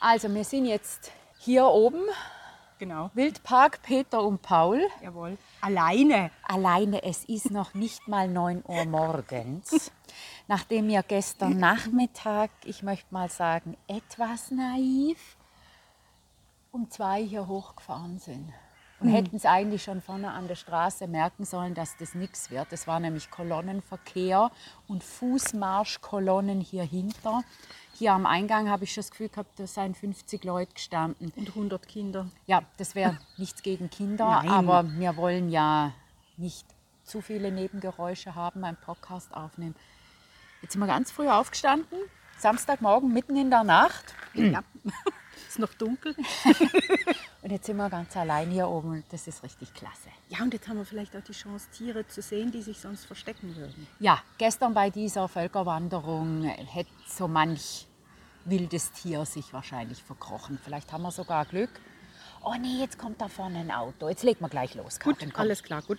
Also wir sind jetzt hier oben, Genau. Wildpark Peter und Paul. Jawohl. Alleine. Alleine, es ist noch nicht mal 9 Uhr morgens. Nachdem wir gestern Nachmittag, ich möchte mal sagen, etwas naiv, um zwei hier hochgefahren sind. Und hätten es eigentlich schon vorne an der Straße merken sollen, dass das nichts wird. Es war nämlich Kolonnenverkehr und Fußmarschkolonnen hier hinter. Hier am Eingang habe ich schon das Gefühl gehabt, da seien 50 Leute gestanden. Und 100 Kinder. Ja, das wäre nichts gegen Kinder, Nein. aber wir wollen ja nicht zu viele Nebengeräusche haben beim Podcast aufnehmen. Jetzt sind wir ganz früh aufgestanden, Samstagmorgen mitten in der Nacht. Ja. ist noch dunkel. Und jetzt sind wir ganz allein hier oben und das ist richtig klasse. Ja, und jetzt haben wir vielleicht auch die Chance, Tiere zu sehen, die sich sonst verstecken würden. Ja, gestern bei dieser Völkerwanderung hätte so manch wildes Tier sich wahrscheinlich verkrochen. Vielleicht haben wir sogar Glück. Oh nee, jetzt kommt da vorne ein Auto. Jetzt legen wir gleich los. Gut, Karin, komm. alles klar, gut.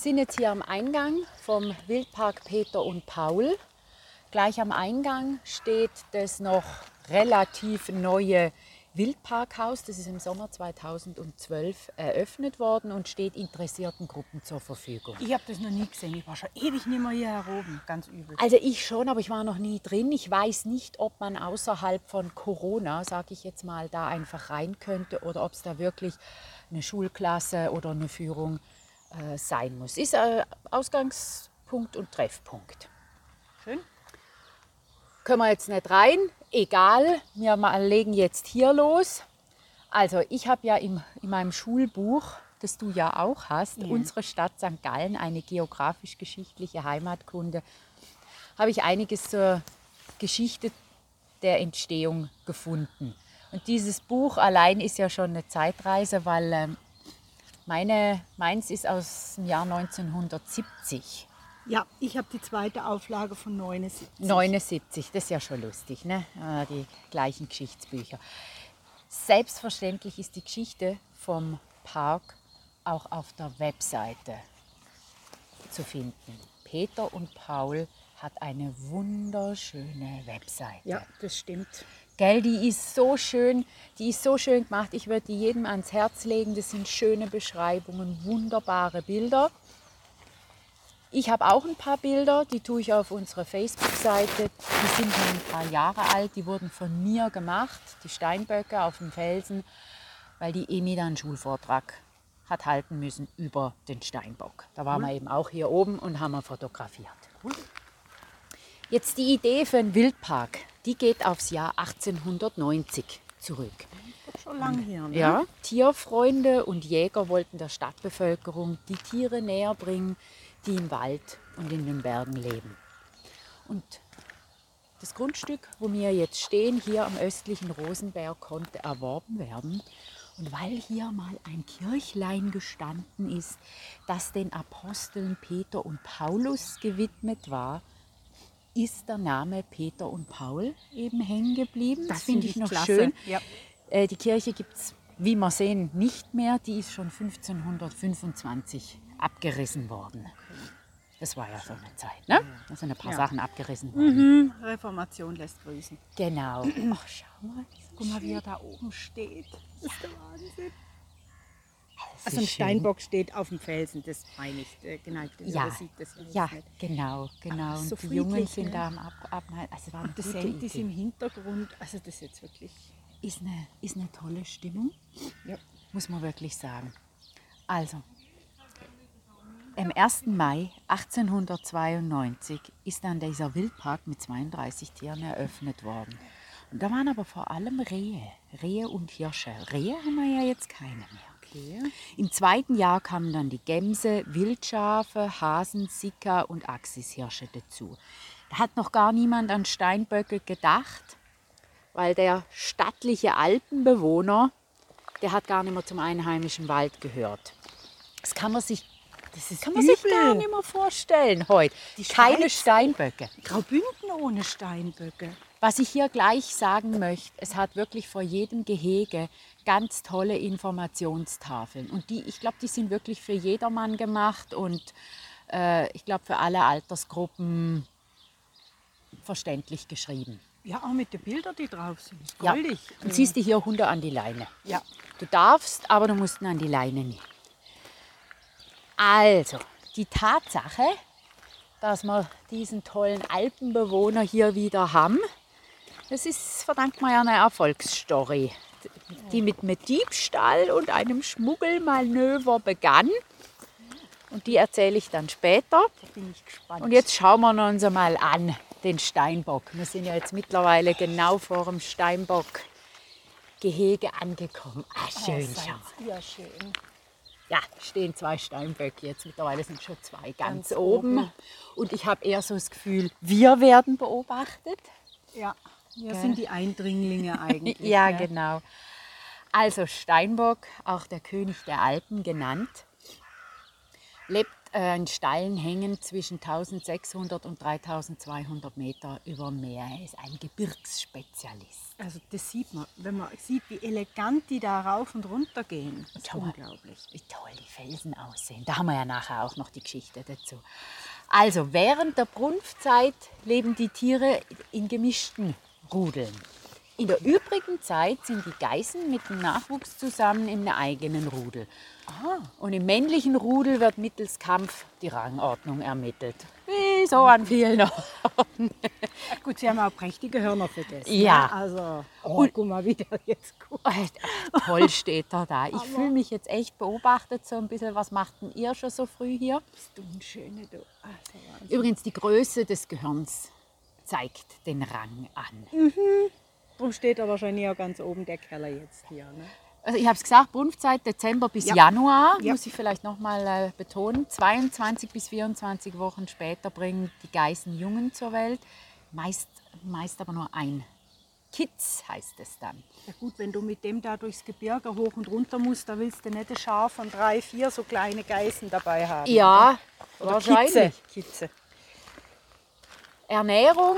Wir sind jetzt hier am Eingang vom Wildpark Peter und Paul. Gleich am Eingang steht das noch relativ neue Wildparkhaus. Das ist im Sommer 2012 eröffnet worden und steht interessierten Gruppen zur Verfügung. Ich habe das noch nie gesehen. Ich war schon ewig nicht mehr hier heroben. Ganz übel. Also ich schon, aber ich war noch nie drin. Ich weiß nicht, ob man außerhalb von Corona, sage ich jetzt mal, da einfach rein könnte oder ob es da wirklich eine Schulklasse oder eine Führung äh, sein muss. Ist äh, Ausgangspunkt und Treffpunkt. Schön. Können wir jetzt nicht rein, egal, wir mal legen jetzt hier los. Also ich habe ja im, in meinem Schulbuch, das du ja auch hast, unsere Stadt St. Gallen, eine geografisch-geschichtliche Heimatkunde, habe ich einiges zur Geschichte der Entstehung gefunden. Und dieses Buch allein ist ja schon eine Zeitreise, weil ähm, meine, meins ist aus dem Jahr 1970. Ja, ich habe die zweite Auflage von 79. 79, das ist ja schon lustig, ne? Ah, Die gleichen Geschichtsbücher. Selbstverständlich ist die Geschichte vom Park auch auf der Webseite zu finden. Peter und Paul hat eine wunderschöne Webseite. Ja, das stimmt. Gell, die ist so schön, die ist so schön gemacht. Ich würde die jedem ans Herz legen. Das sind schöne Beschreibungen, wunderbare Bilder. Ich habe auch ein paar Bilder, die tue ich auf unsere Facebook-Seite. Die sind schon ein paar Jahre alt, die wurden von mir gemacht, die Steinböcke auf dem Felsen, weil die Emi dann einen Schulvortrag hat halten müssen über den Steinbock. Da waren wir eben auch hier oben und haben wir fotografiert. Jetzt die Idee für einen Wildpark, die geht aufs Jahr 1890 zurück. Schon lange hier. Ne? Ja, Tierfreunde und Jäger wollten der Stadtbevölkerung die Tiere näher bringen, die im Wald und in den Bergen leben. Und das Grundstück, wo wir jetzt stehen, hier am östlichen Rosenberg, konnte erworben werden. Und weil hier mal ein Kirchlein gestanden ist, das den Aposteln Peter und Paulus gewidmet war, ist der Name Peter und Paul eben hängen geblieben. Das, finde ich noch klasse. schön. Ja. Äh, die Kirche gibt es, wie wir sehen, nicht mehr. Die ist schon 1525 abgerissen worden. Das war ja so eine Zeit, ne? Da sind ein paar Ja. Sachen abgerissen worden. Mhm. Reformation lässt grüßen. Genau. Ach, schau mal. Guck mal, wie er da oben steht. Das ist der Wahnsinn. Das Also ein schön. Steinbock steht auf dem Felsen, das meine ich. Der geneigte Ja, Hörer sieht das ja, nicht. genau, genau. so Und die Jungen friedlich, sind ne? da am Ab Abnehmen. Also war eine Das Sand ist im Hintergrund. Also das ist jetzt wirklich... ist eine, ist eine tolle Stimmung, Ja. muss man wirklich sagen. Also, am 1. Mai 1892 ist dann dieser Wildpark mit 32 Tieren eröffnet worden. Und da waren aber vor allem Rehe, Rehe und Hirsche. Rehe haben wir ja jetzt keine mehr. Okay. Im zweiten Jahr kamen dann die Gämse, Wildschafe, Hasen, Sika und Axishirsche dazu. Da hat noch gar niemand an Steinböcke gedacht, weil der stattliche Alpenbewohner, der hat gar nicht mehr zum einheimischen Wald gehört. Das kann man sich, Das ist kann man sich gar nicht mehr vorstellen heute. Die Keine Steinböcke. Graubünden ohne Steinböcke. Was ich hier gleich sagen möchte, es hat wirklich vor jedem Gehege ganz tolle Informationstafeln. Und die, ich glaube, die sind wirklich für jedermann gemacht und äh, ich glaube für alle Altersgruppen verständlich geschrieben. Ja, auch mit den Bildern, die drauf sind. Ja. Goldig. Und ziehst du hier Hunde an die Leine. Ja. Du darfst, aber du musst ihn an die Leine nehmen. Also, die Tatsache, dass wir diesen tollen Alpenbewohner hier wieder haben, das ist, verdankt man ja einer Erfolgsstory, die mit einem Diebstahl und einem Schmuggelmanöver begann. Und die erzähle ich dann später. Da bin ich gespannt. Und jetzt schauen wir uns mal an, den Steinbock. Wir sind ja jetzt mittlerweile genau vor dem Steinbock-Gehege angekommen. Ah, schön, oh, schau ihr schön. Ja, stehen zwei Steinböcke jetzt. Mittlerweile sind schon zwei ganz, Ganz oben. oben. Und ich habe eher so das Gefühl, wir werden beobachtet. Ja, wir Gell? sind die Eindringlinge eigentlich. Ja, ne? genau. Also Steinbock, auch der König der Alpen genannt, lebt äh, in steilen Hängen zwischen 1600 und 3200 Meter über dem Meer. Er ist ein Gebirgsspezialist. Also das sieht man, wenn man sieht, wie elegant die da rauf und runter gehen. Das ist mal. unglaublich. Wie toll die Felsen aussehen. Da haben wir ja nachher auch noch die Geschichte dazu. Also während der Brunftzeit leben die Tiere in gemischten Rudeln. In der übrigen Zeit sind die Geißen mit dem Nachwuchs zusammen in einem eigenen Rudel. Und im männlichen Rudel wird mittels Kampf die Rangordnung ermittelt. Wie so an vielen Orten. Gut, sie haben auch prächtige Hörner vergessen. Ja. ne? Also, oh, guck mal, wie der jetzt guckt. Toll steht er da. Ich fühle mich jetzt echt beobachtet so ein bisschen. Was macht denn ihr schon so früh hier? Bist du ein Schöner, du. Wahnsinn. Übrigens, die Größe des Gehirns zeigt den Rang an. Darum steht er wahrscheinlich auch ganz oben, der Keller jetzt hier. Ne? Also ich habe es gesagt, Brunftzeit Dezember bis Ja. Januar, Ja. muss ich vielleicht nochmal äh, betonen. 22 bis 24 Wochen später bringen die Geißen Jungen zur Welt. Meist, meist aber nur ein. Kitz heißt es dann. Ja gut, wenn du mit dem da durchs Gebirge hoch und runter musst, da willst du nicht ein Schar von drei, vier so kleine Geißen dabei haben. Ja, oder? wahrscheinlich. Kitze. Kitze. Ernährung,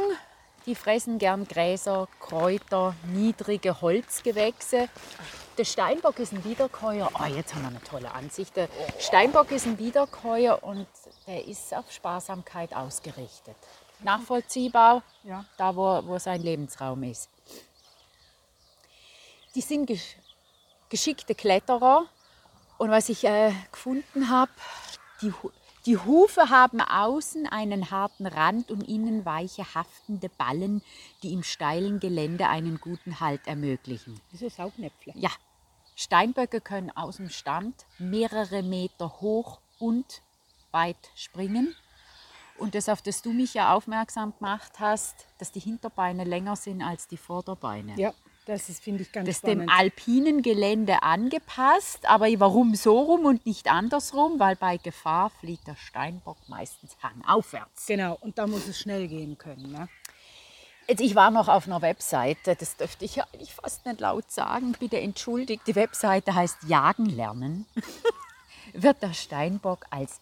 die fressen gern Gräser, Kräuter, niedrige Holzgewächse. Der Steinbock ist ein Wiederkäuer. Oh, jetzt haben wir eine tolle Ansicht. Der Steinbock ist ein Wiederkäuer und der ist auf Sparsamkeit ausgerichtet. Nachvollziehbar, Ja. da wo, wo sein Lebensraum ist. Die sind gesch geschickte Kletterer und was ich äh, gefunden habe, die, die Hufe haben außen einen harten Rand und innen weiche haftende Ballen, die im steilen Gelände einen guten Halt ermöglichen. Wieso Saugnäpfle? Ja, Steinböcke können aus dem Stand mehrere Meter hoch und weit springen. Und das, auf das du mich ja aufmerksam gemacht hast, dass die Hinterbeine länger sind als die Vorderbeine. Ja, das ist, finde ich, ganz Das ist dem spannend. alpinen Gelände angepasst, aber warum so rum und nicht andersrum? Weil bei Gefahr fliegt der Steinbock meistens hangaufwärts. Genau, und da muss es schnell gehen können. Ne? Jetzt, ich war noch auf einer Webseite, das dürfte ich ja eigentlich fast nicht laut sagen, bitte entschuldigt. Die Webseite heißt Jagen lernen. Wird der Steinbock als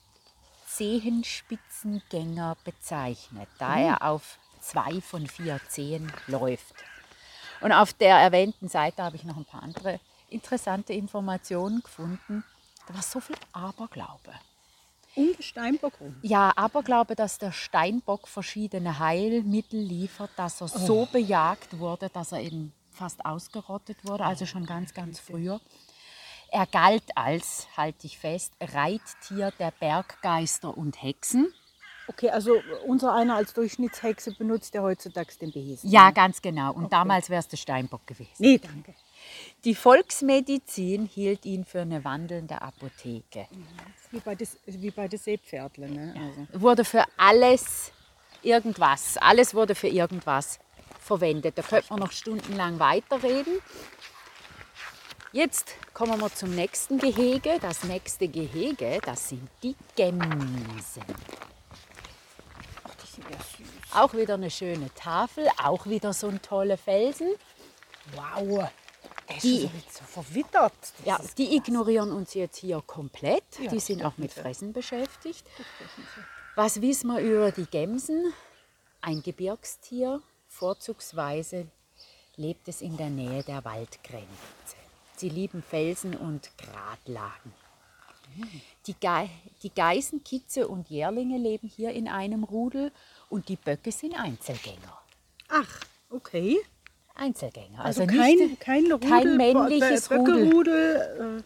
Zehenspitzengänger bezeichnet, da er auf zwei von vier Zehen läuft. Und auf der erwähnten Seite habe ich noch ein paar andere interessante Informationen gefunden. Da war so viel Aberglaube. Um den Steinbock rum. Ja, Aberglaube, dass der Steinbock verschiedene Heilmittel liefert, dass er so bejagt wurde, dass er eben fast ausgerottet wurde, also schon ganz, ganz früher. Er galt als, halte ich fest, Reittier der Berggeister und Hexen. Okay, also unser einer als Durchschnittshexe benutzt ja heutzutage den Behesen. Ja, ganz genau. Und damals wäre es der Steinbock gewesen. Nee, danke. Die Volksmedizin hielt ihn für eine wandelnde Apotheke. Wie bei des, wie bei den Seepferdlen. Ne? Also. Wurde für alles irgendwas, alles wurde für irgendwas verwendet. Da könnte man noch stundenlang weiterreden. Jetzt kommen wir zum nächsten Gehege. Das nächste Gehege, das sind die Gämsen. Ach, die sind ja süß. Auch wieder eine schöne Tafel, auch wieder so ein toller Felsen. Wow. Der ist Die- so verwittert. Das Ja, die ignorieren uns jetzt hier komplett. Ja, die sind auch mit. Fressen beschäftigt. Was wissen wir über die Gämsen? Ein Gebirgstier, vorzugsweise lebt es in der Nähe der Waldgrenze. Sie lieben Felsen und Gratlagen. Die, Ge die Geißen, Kitze und Jährlinge leben hier in einem Rudel und die Böcke sind Einzelgänger. Ach, okay. Einzelgänger. Also, Also, kein, nicht, kein, Rudel, kein männliches Bö- Böckerudel.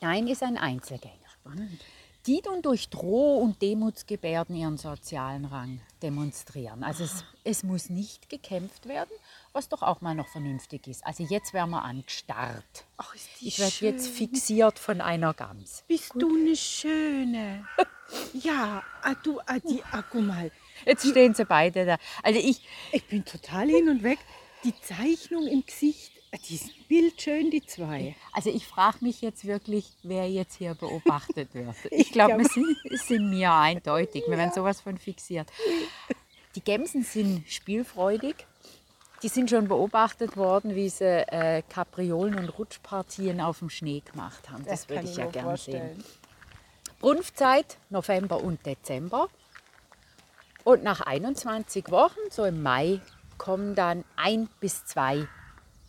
nein, ist ein Einzelgänger. Äh, spannend. Die dann durch Droh- und Demutsgebärden ihren sozialen Rang demonstrieren. Also es, es muss nicht gekämpft werden, was doch auch mal noch vernünftig ist. Also jetzt werden wir angestarrt. Ach, ist die Ich werde jetzt fixiert von einer Gams. Bist du eine Schöne? ja, ah, du, ah, die, ah, guck mal. Jetzt stehen sie beide da. Also ich, Ich bin total hin und weg. Die Zeichnung im Gesicht, die sind bildschön, die zwei. also ich frage mich jetzt wirklich, wer jetzt hier beobachtet wird. Ich glaube, glaub- es sind, mir eindeutig. Wir werden sowas von fixiert. Die Gämsen sind spielfreudig. Die sind schon beobachtet worden, wie sie äh, Kapriolen und Rutschpartien auf dem Schnee gemacht haben. Das, würde kann ich ja gerne vorstellen. sehen. Brunftzeit November und Dezember. Und nach 21 Wochen, so im Mai, kommen dann ein bis zwei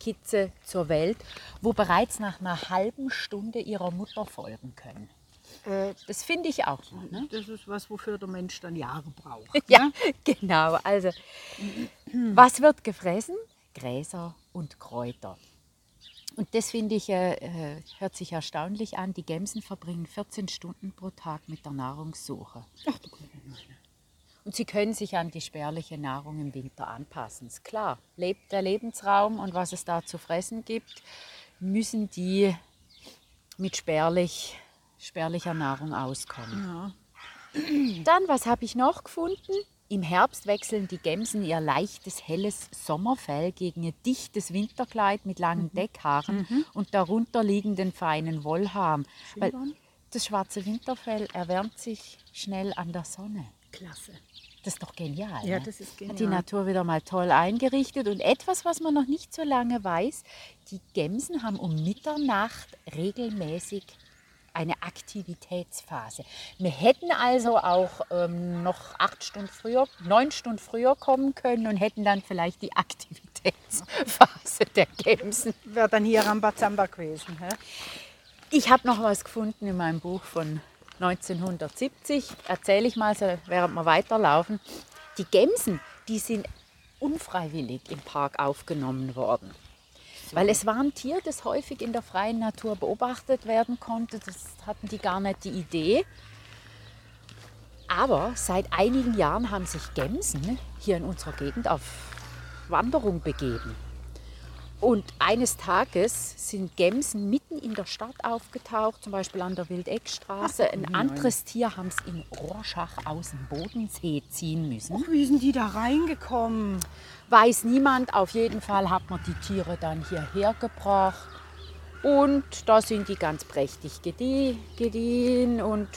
Kitze zur Welt, wo bereits nach einer halben Stunde ihrer Mutter folgen können. Äh, Das finde ich auch mal. Ne? das ist was, wofür der Mensch dann Jahre braucht. Ja, genau. Also, was wird gefressen? Gräser und Kräuter. Und das finde ich, äh, äh, hört sich erstaunlich an. Die Gämsen verbringen 14 Stunden pro Tag mit der Nahrungssuche. Ach, du. Und sie können sich an die spärliche Nahrung im Winter anpassen. Ist klar, lebt der Lebensraum und was es da zu fressen gibt, müssen die mit spärlich, spärlicher Nahrung auskommen. Ja. Dann, was habe ich noch gefunden? Im Herbst wechseln die Gämsen ihr leichtes, helles Sommerfell gegen ihr dichtes Winterkleid mit langen Deckhaaren und darunter liegenden feinen Wollhaaren. Weil das schwarze Winterfell erwärmt sich schnell an der Sonne. Klasse. Das ist doch genial. Ja, ne? das ist Hat die genial. Natur wieder mal toll eingerichtet. Und etwas, was man noch nicht so lange weiß, die Gämsen haben um Mitternacht regelmäßig eine Aktivitätsphase. Wir hätten also auch ähm, noch acht Stunden früher, neun Stunden früher kommen können und hätten dann vielleicht die Aktivitätsphase der Gämsen. Wäre dann hier Rambazamba gewesen. Hä? Ich habe noch was gefunden in meinem Buch von 1970. Erzähle ich mal, so, während wir weiterlaufen. Die Gämsen, die sind unfreiwillig im Park aufgenommen worden. Weil es war ein Tier, das häufig in der freien Natur beobachtet werden konnte. Das hatten die gar nicht die Idee. Aber seit einigen Jahren haben sich Gämsen hier in unserer Gegend auf Wanderung begeben. Und eines Tages sind Gämsen mitten in der Stadt aufgetaucht, zum Beispiel an der Wildeckstraße. Ein anderes Tier haben es in Rorschach aus dem Bodensee ziehen müssen. Ach, wie sind die da reingekommen? Weiß niemand, auf jeden Fall hat man die Tiere dann hierher gebracht. Und da sind die ganz prächtig gedie- gediehen. Und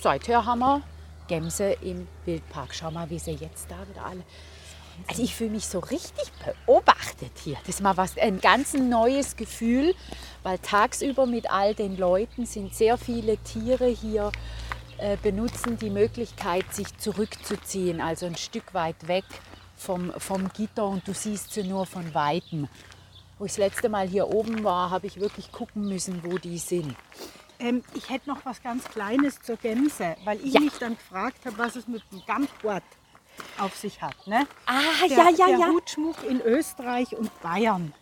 seither haben wir Gämse im Wildpark. Schau mal, wie sie jetzt da wieder alle. Also ich fühle mich so richtig beobachtet hier. Das ist mal was, ein ganz neues Gefühl, weil tagsüber mit all den Leuten sind sehr viele Tiere hier, äh, benutzen die Möglichkeit, sich zurückzuziehen, also ein Stück weit weg vom, vom Gitter und du siehst sie nur von Weitem. Wo ich das letzte Mal hier oben war, habe ich wirklich gucken müssen, wo die sind. Ähm, ich hätte noch was ganz Kleines zur Gänse, weil ich Ja. mich dann gefragt habe, was es mit dem Gamsport auf sich hat. Ne? Ah, Der, ja, ja, der ja. Hutschmuck in Österreich und Bayern.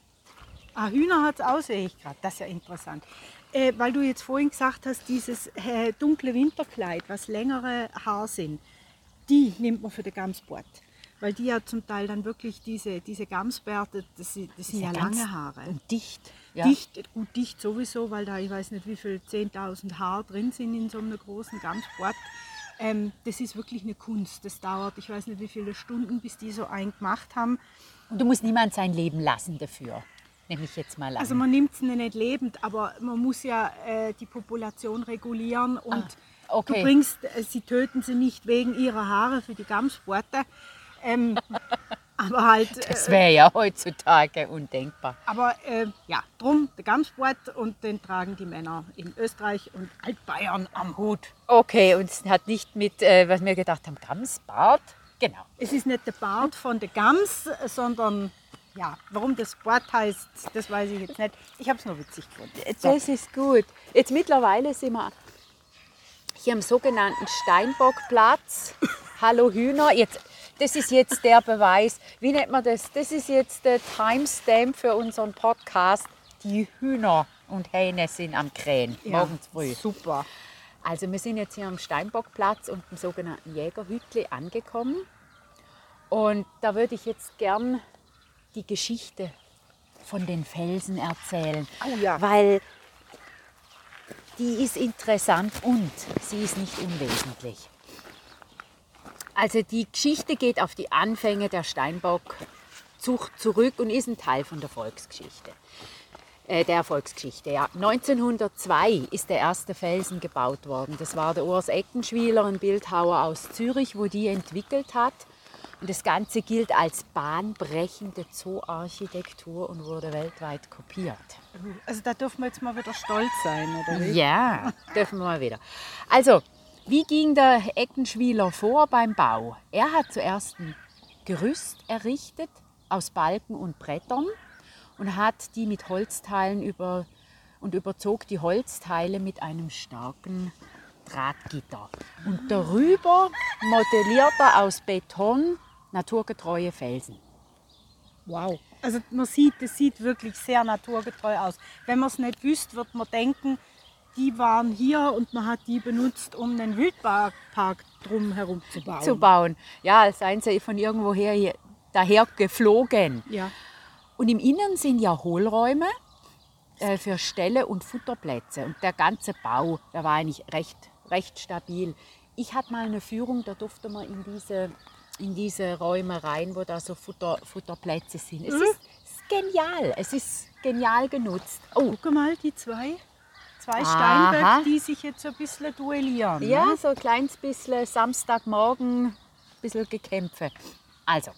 Ah, Hühner hat es auch, sehe ich gerade. Das ist ja interessant. Äh, weil du jetzt vorhin gesagt hast, dieses äh, dunkle Winterkleid, was längere Haar sind, die nimmt man für den Gamsport. Weil die ja zum Teil dann wirklich diese, diese Gamsbärte, das, sind- das sind ja ganz lange Haare. Und dicht. Ja. Dicht, gut dicht sowieso, weil da ich weiß nicht wie viel 10.000 Haar drin sind in so einem großen Gamsbord. Ähm, das ist wirklich eine Kunst. Das dauert, ich weiß nicht wie viele Stunden, bis die so einen gemacht haben. Und du musst niemand sein Leben lassen dafür. Nehme ich jetzt mal an. Also man nimmt es nicht lebend, aber man muss ja äh, die Population regulieren und Ah, okay. du bringst, äh, sie töten sie nicht wegen ihrer Haare für die Gamsporte. Ähm, aber halt, das äh, wäre ja heutzutage undenkbar. aber äh, ja, drum der Gamsport und den tragen die Männer in Österreich und Altbayern am Hut. Okay, und es hat nicht mit, äh, was wir gedacht haben, Gamsbart. Genau. Es ist nicht der Bart von der Gams, äh, sondern ja, warum das Sport heißt, das weiß ich jetzt nicht. Ich habe es nur witzig gefunden. So. Das ist gut. Jetzt mittlerweile sind wir hier am sogenannten Steinbockplatz. Hallo Hühner. Jetzt, das ist jetzt der Beweis. Wie nennt man das? Das ist jetzt der Timestamp für unseren Podcast. Die Hühner und Hähne sind am Krähen. Ja, Morgens früh. Super. Also wir sind jetzt hier am Steinbockplatz und im sogenannten Jägerhütli angekommen. Und da würde ich jetzt gern die Geschichte von den Felsen erzählen. Oh ja. Weil die ist interessant und sie ist nicht unwesentlich. Also die Geschichte geht auf die Anfänge der Steinbockzucht zurück und ist ein Teil von der Volksgeschichte. Äh, der Volksgeschichte, ja. 1902 ist der erste Felsen gebaut worden. Das war der Urs Eckenschwiler, ein Bildhauer aus Zürich, wo die entwickelt hat. Und das Ganze gilt als bahnbrechende Zooarchitektur und wurde weltweit kopiert. Also da dürfen wir jetzt mal wieder stolz sein, oder wie? Ja, dürfen wir mal wieder. Also, wie ging der Eckenschwiler vor beim Bau? Er hat zuerst ein Gerüst errichtet aus Balken und Brettern und hat die mit Holzteilen über und überzog die Holzteile mit einem starken Drahtgitter. Und darüber modelliert er aus Beton naturgetreue Felsen. Wow. Also man sieht, es sieht wirklich sehr naturgetreu aus. Wenn man es nicht wüsste, wird man denken, die waren hier und man hat die benutzt, um einen Wildpark drum herum zu bauen. Zu bauen. Ja, seien sie von irgendwoher hier, daher geflogen. Ja. Und im Innern sind ja Hohlräume äh, für Ställe und Futterplätze. Und der ganze Bau, der war eigentlich recht, recht stabil. Ich hatte mal eine Führung, da durfte man in diese, in diese Räume rein, wo da so Futter, Futterplätze sind. Es, ist, es ist genial, es ist genial genutzt. Oh, Guck mal, die zwei, zwei. Steinböcke, die sich jetzt so ein bisschen duellieren. ja, ne? so ein kleines bisschen Samstagmorgen, ein bisschen Gekämpfe. Also,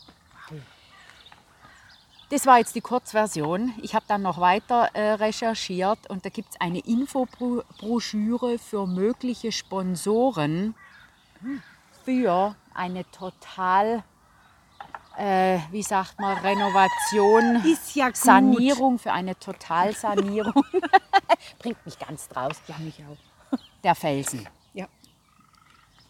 das war jetzt die Kurzversion. Ich habe dann noch weiter äh, recherchiert und da gibt es eine Infobroschüre für mögliche Sponsoren für eine total, äh, wie sagt man, Renovation, Ist ja. Sanierung, für eine Totalsanierung. Bringt mich ganz draus. Ja, mich auch. Der Felsen. Ja.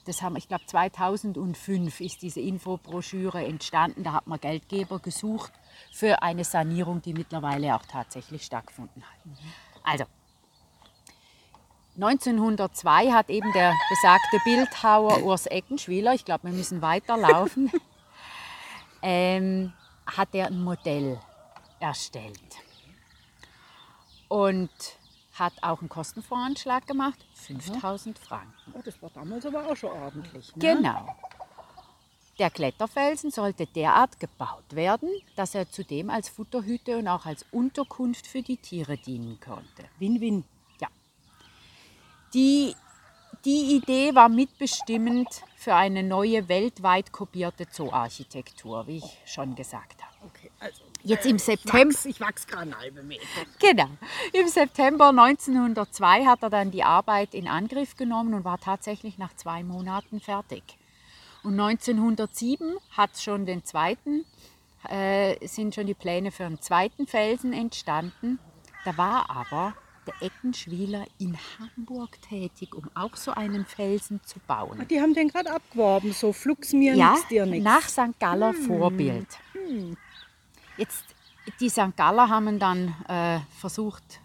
Das haben, ich glaube, 2005 ist diese Infobroschüre entstanden. Da hat man Geldgeber gesucht für eine Sanierung, die mittlerweile auch tatsächlich stattgefunden hat. Also, 1902 hat eben der besagte Bildhauer Urs Eckenschwiler, ich glaube, wir müssen weiterlaufen, ähm, hat er ein Modell erstellt. Und hat auch einen Kostenvoranschlag gemacht, 5000 Franken. Oh, das war damals aber auch schon ordentlich. Ne? Genau. Der Kletterfelsen sollte derart gebaut werden, dass er zudem als Futterhütte und auch als Unterkunft für die Tiere dienen konnte. Win-win. Ja. Die, die Idee war mitbestimmend für eine neue weltweit kopierte Zooarchitektur, wie ich schon gesagt habe. Okay, also Jetzt im ich September. ich wachs gerade einen halben Meter. Genau. Im September 1902 hat er dann die Arbeit in Angriff genommen und war tatsächlich nach zwei Monaten fertig. Und 1907 hat schon den zweiten, äh, sind schon die Pläne für einen zweiten Felsen entstanden. Da war aber Eckenschwiler in Hamburg tätig, um auch so einen Felsen zu bauen. Die haben den gerade abgeworben, so flugs mir Ja, nix, dir nix. nach St. Galler Vorbild. Jetzt, die St. Galler haben dann äh, versucht,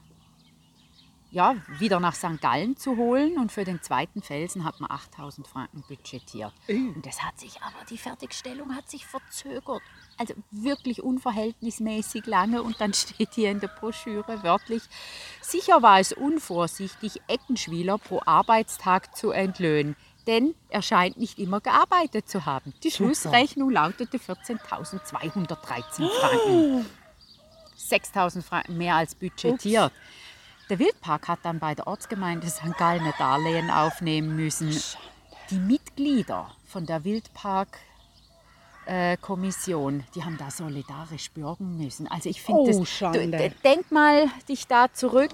ja, wieder nach St. Gallen zu holen und für den zweiten Felsen hat man 8000 Franken budgetiert. Und das hat sich aber, die Fertigstellung hat sich verzögert. Also wirklich unverhältnismäßig lange und dann steht hier in der Broschüre wörtlich, sicher war es unvorsichtig, Eckenschwiler pro Arbeitstag zu entlöhnen. denn er scheint nicht immer gearbeitet zu haben. Die Schlussrechnung lautete 14.213 Franken. 6.000 Franken mehr als budgetiert. Der Wildpark hat dann bei der Ortsgemeinde St. Gallen Darlehen aufnehmen müssen. Die Mitglieder von der Wildpark äh, Kommission, die haben da solidarisch bürgen müssen. Also ich finde Oh, das, denk mal dich da zurück.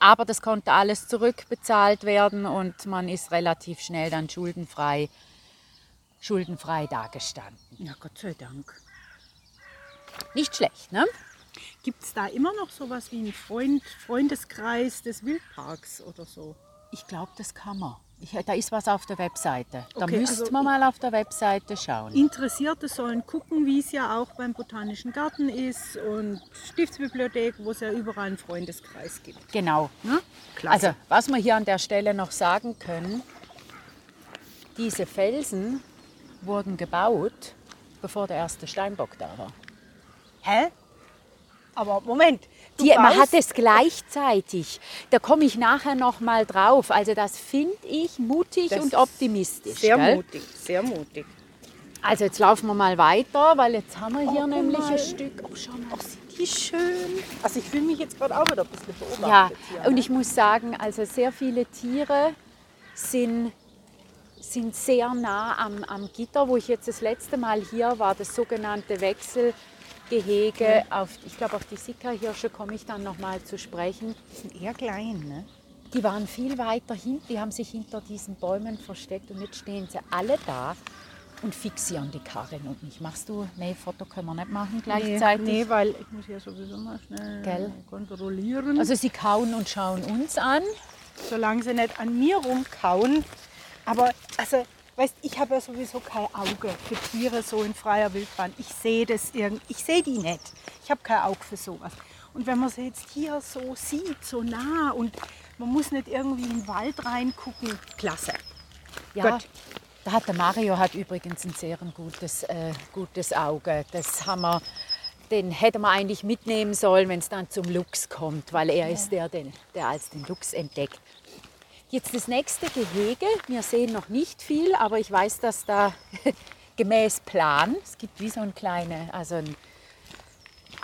Aber das konnte alles zurückbezahlt werden und man ist relativ schnell dann schuldenfrei, schuldenfrei dagestanden. Ja, Gott sei Dank. Nicht schlecht, ne? Gibt es da immer noch sowas wie einen Freund, Freundeskreis des Wildparks oder so? Ich glaube, das kann man. Ich, da ist was auf der Webseite. Da Okay, müsste also man mal auf der Webseite schauen. Interessierte sollen gucken, wie es ja auch beim Botanischen Garten ist und Stiftsbibliothek, wo es ja überall einen Freundeskreis gibt. Genau. Ne? Klasse. Also, was wir hier an der Stelle noch sagen können, diese Felsen wurden gebaut, bevor der erste Steinbock da war. Hä? Aber Moment, Die, man hat es gleichzeitig. Da komme ich nachher noch mal drauf. Also das finde ich mutig Das und ist optimistisch. sehr gell? mutig, sehr mutig. Also jetzt laufen wir mal weiter, weil jetzt haben wir hier Oh, nämlich mal. ein Stück. Oh, schau mal. Sind die schön? Also ich fühle mich jetzt gerade auch wieder ein bisschen beobachtet Ja, hier. und ne? ich muss sagen, also sehr viele Tiere sind, sind sehr nah am, am Gitter. Wo ich jetzt das letzte Mal hier war, das sogenannte Wechselgehege. Auf, ich glaube, auf die Sika-Hirsche komme ich dann noch mal zu sprechen. Die sind eher klein, ne? Die waren viel weiter hinten, die haben sich hinter diesen Bäumen versteckt und jetzt stehen sie alle da und fixieren die Karin und mich. Machst du? Nee, Foto können wir nicht machen gleichzeitig. Nee, nee, weil ich muss ja sowieso mal schnell Gell? kontrollieren. Also sie kauen und schauen uns an. solange sie nicht an mir rumkauen. Aber also, weißt, ich habe ja sowieso kein Auge für Tiere so in freier Wildbahn. Ich sehe das irgend, ich sehe die nicht. Ich habe kein Auge für sowas. Und wenn man sie jetzt hier so sieht, so nah und man muss nicht irgendwie in den Wald reingucken, klasse. Ja, Gut. da hat der Mario hat übrigens ein sehr gutes, äh, gutes Auge. Das haben wir, den hätte man eigentlich mitnehmen sollen, wenn es dann zum Luchs kommt, weil er ist der, den, der als den Luchs entdeckt. Jetzt das nächste Gehege. Wir sehen noch nicht viel, aber ich weiß, dass da gemäß Plan, es gibt wie so ein kleine, also ein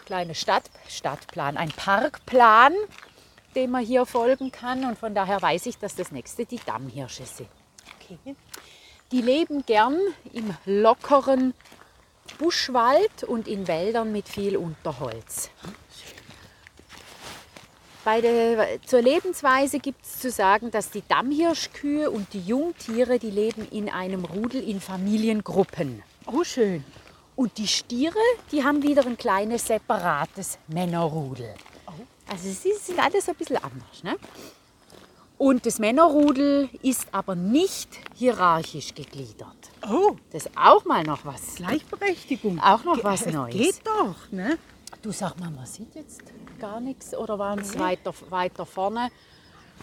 kleiner Stadt, Stadtplan, ein Parkplan, dem man hier folgen kann. Und von daher weiß ich, dass das nächste die Dammhirsche sind. Okay. Die leben gern im lockeren Buschwald und in Wäldern mit viel Unterholz. Der, zur Lebensweise gibt es zu sagen, dass die Dammhirschkühe und die Jungtiere, die leben in einem Rudel in Familiengruppen. Oh, schön. Und die Stiere, die haben wieder ein kleines separates Männerrudel. Also sie sind alles ein bisschen anders. Ne? Und das Männerrudel ist aber nicht hierarchisch gegliedert. Oh, Das ist auch mal noch was. Gleichberechtigung. Auch noch was Ge- Neues. Geht doch, ne? Du sag mal, man sieht jetzt gar nichts oder waren es weiter, weiter vorne?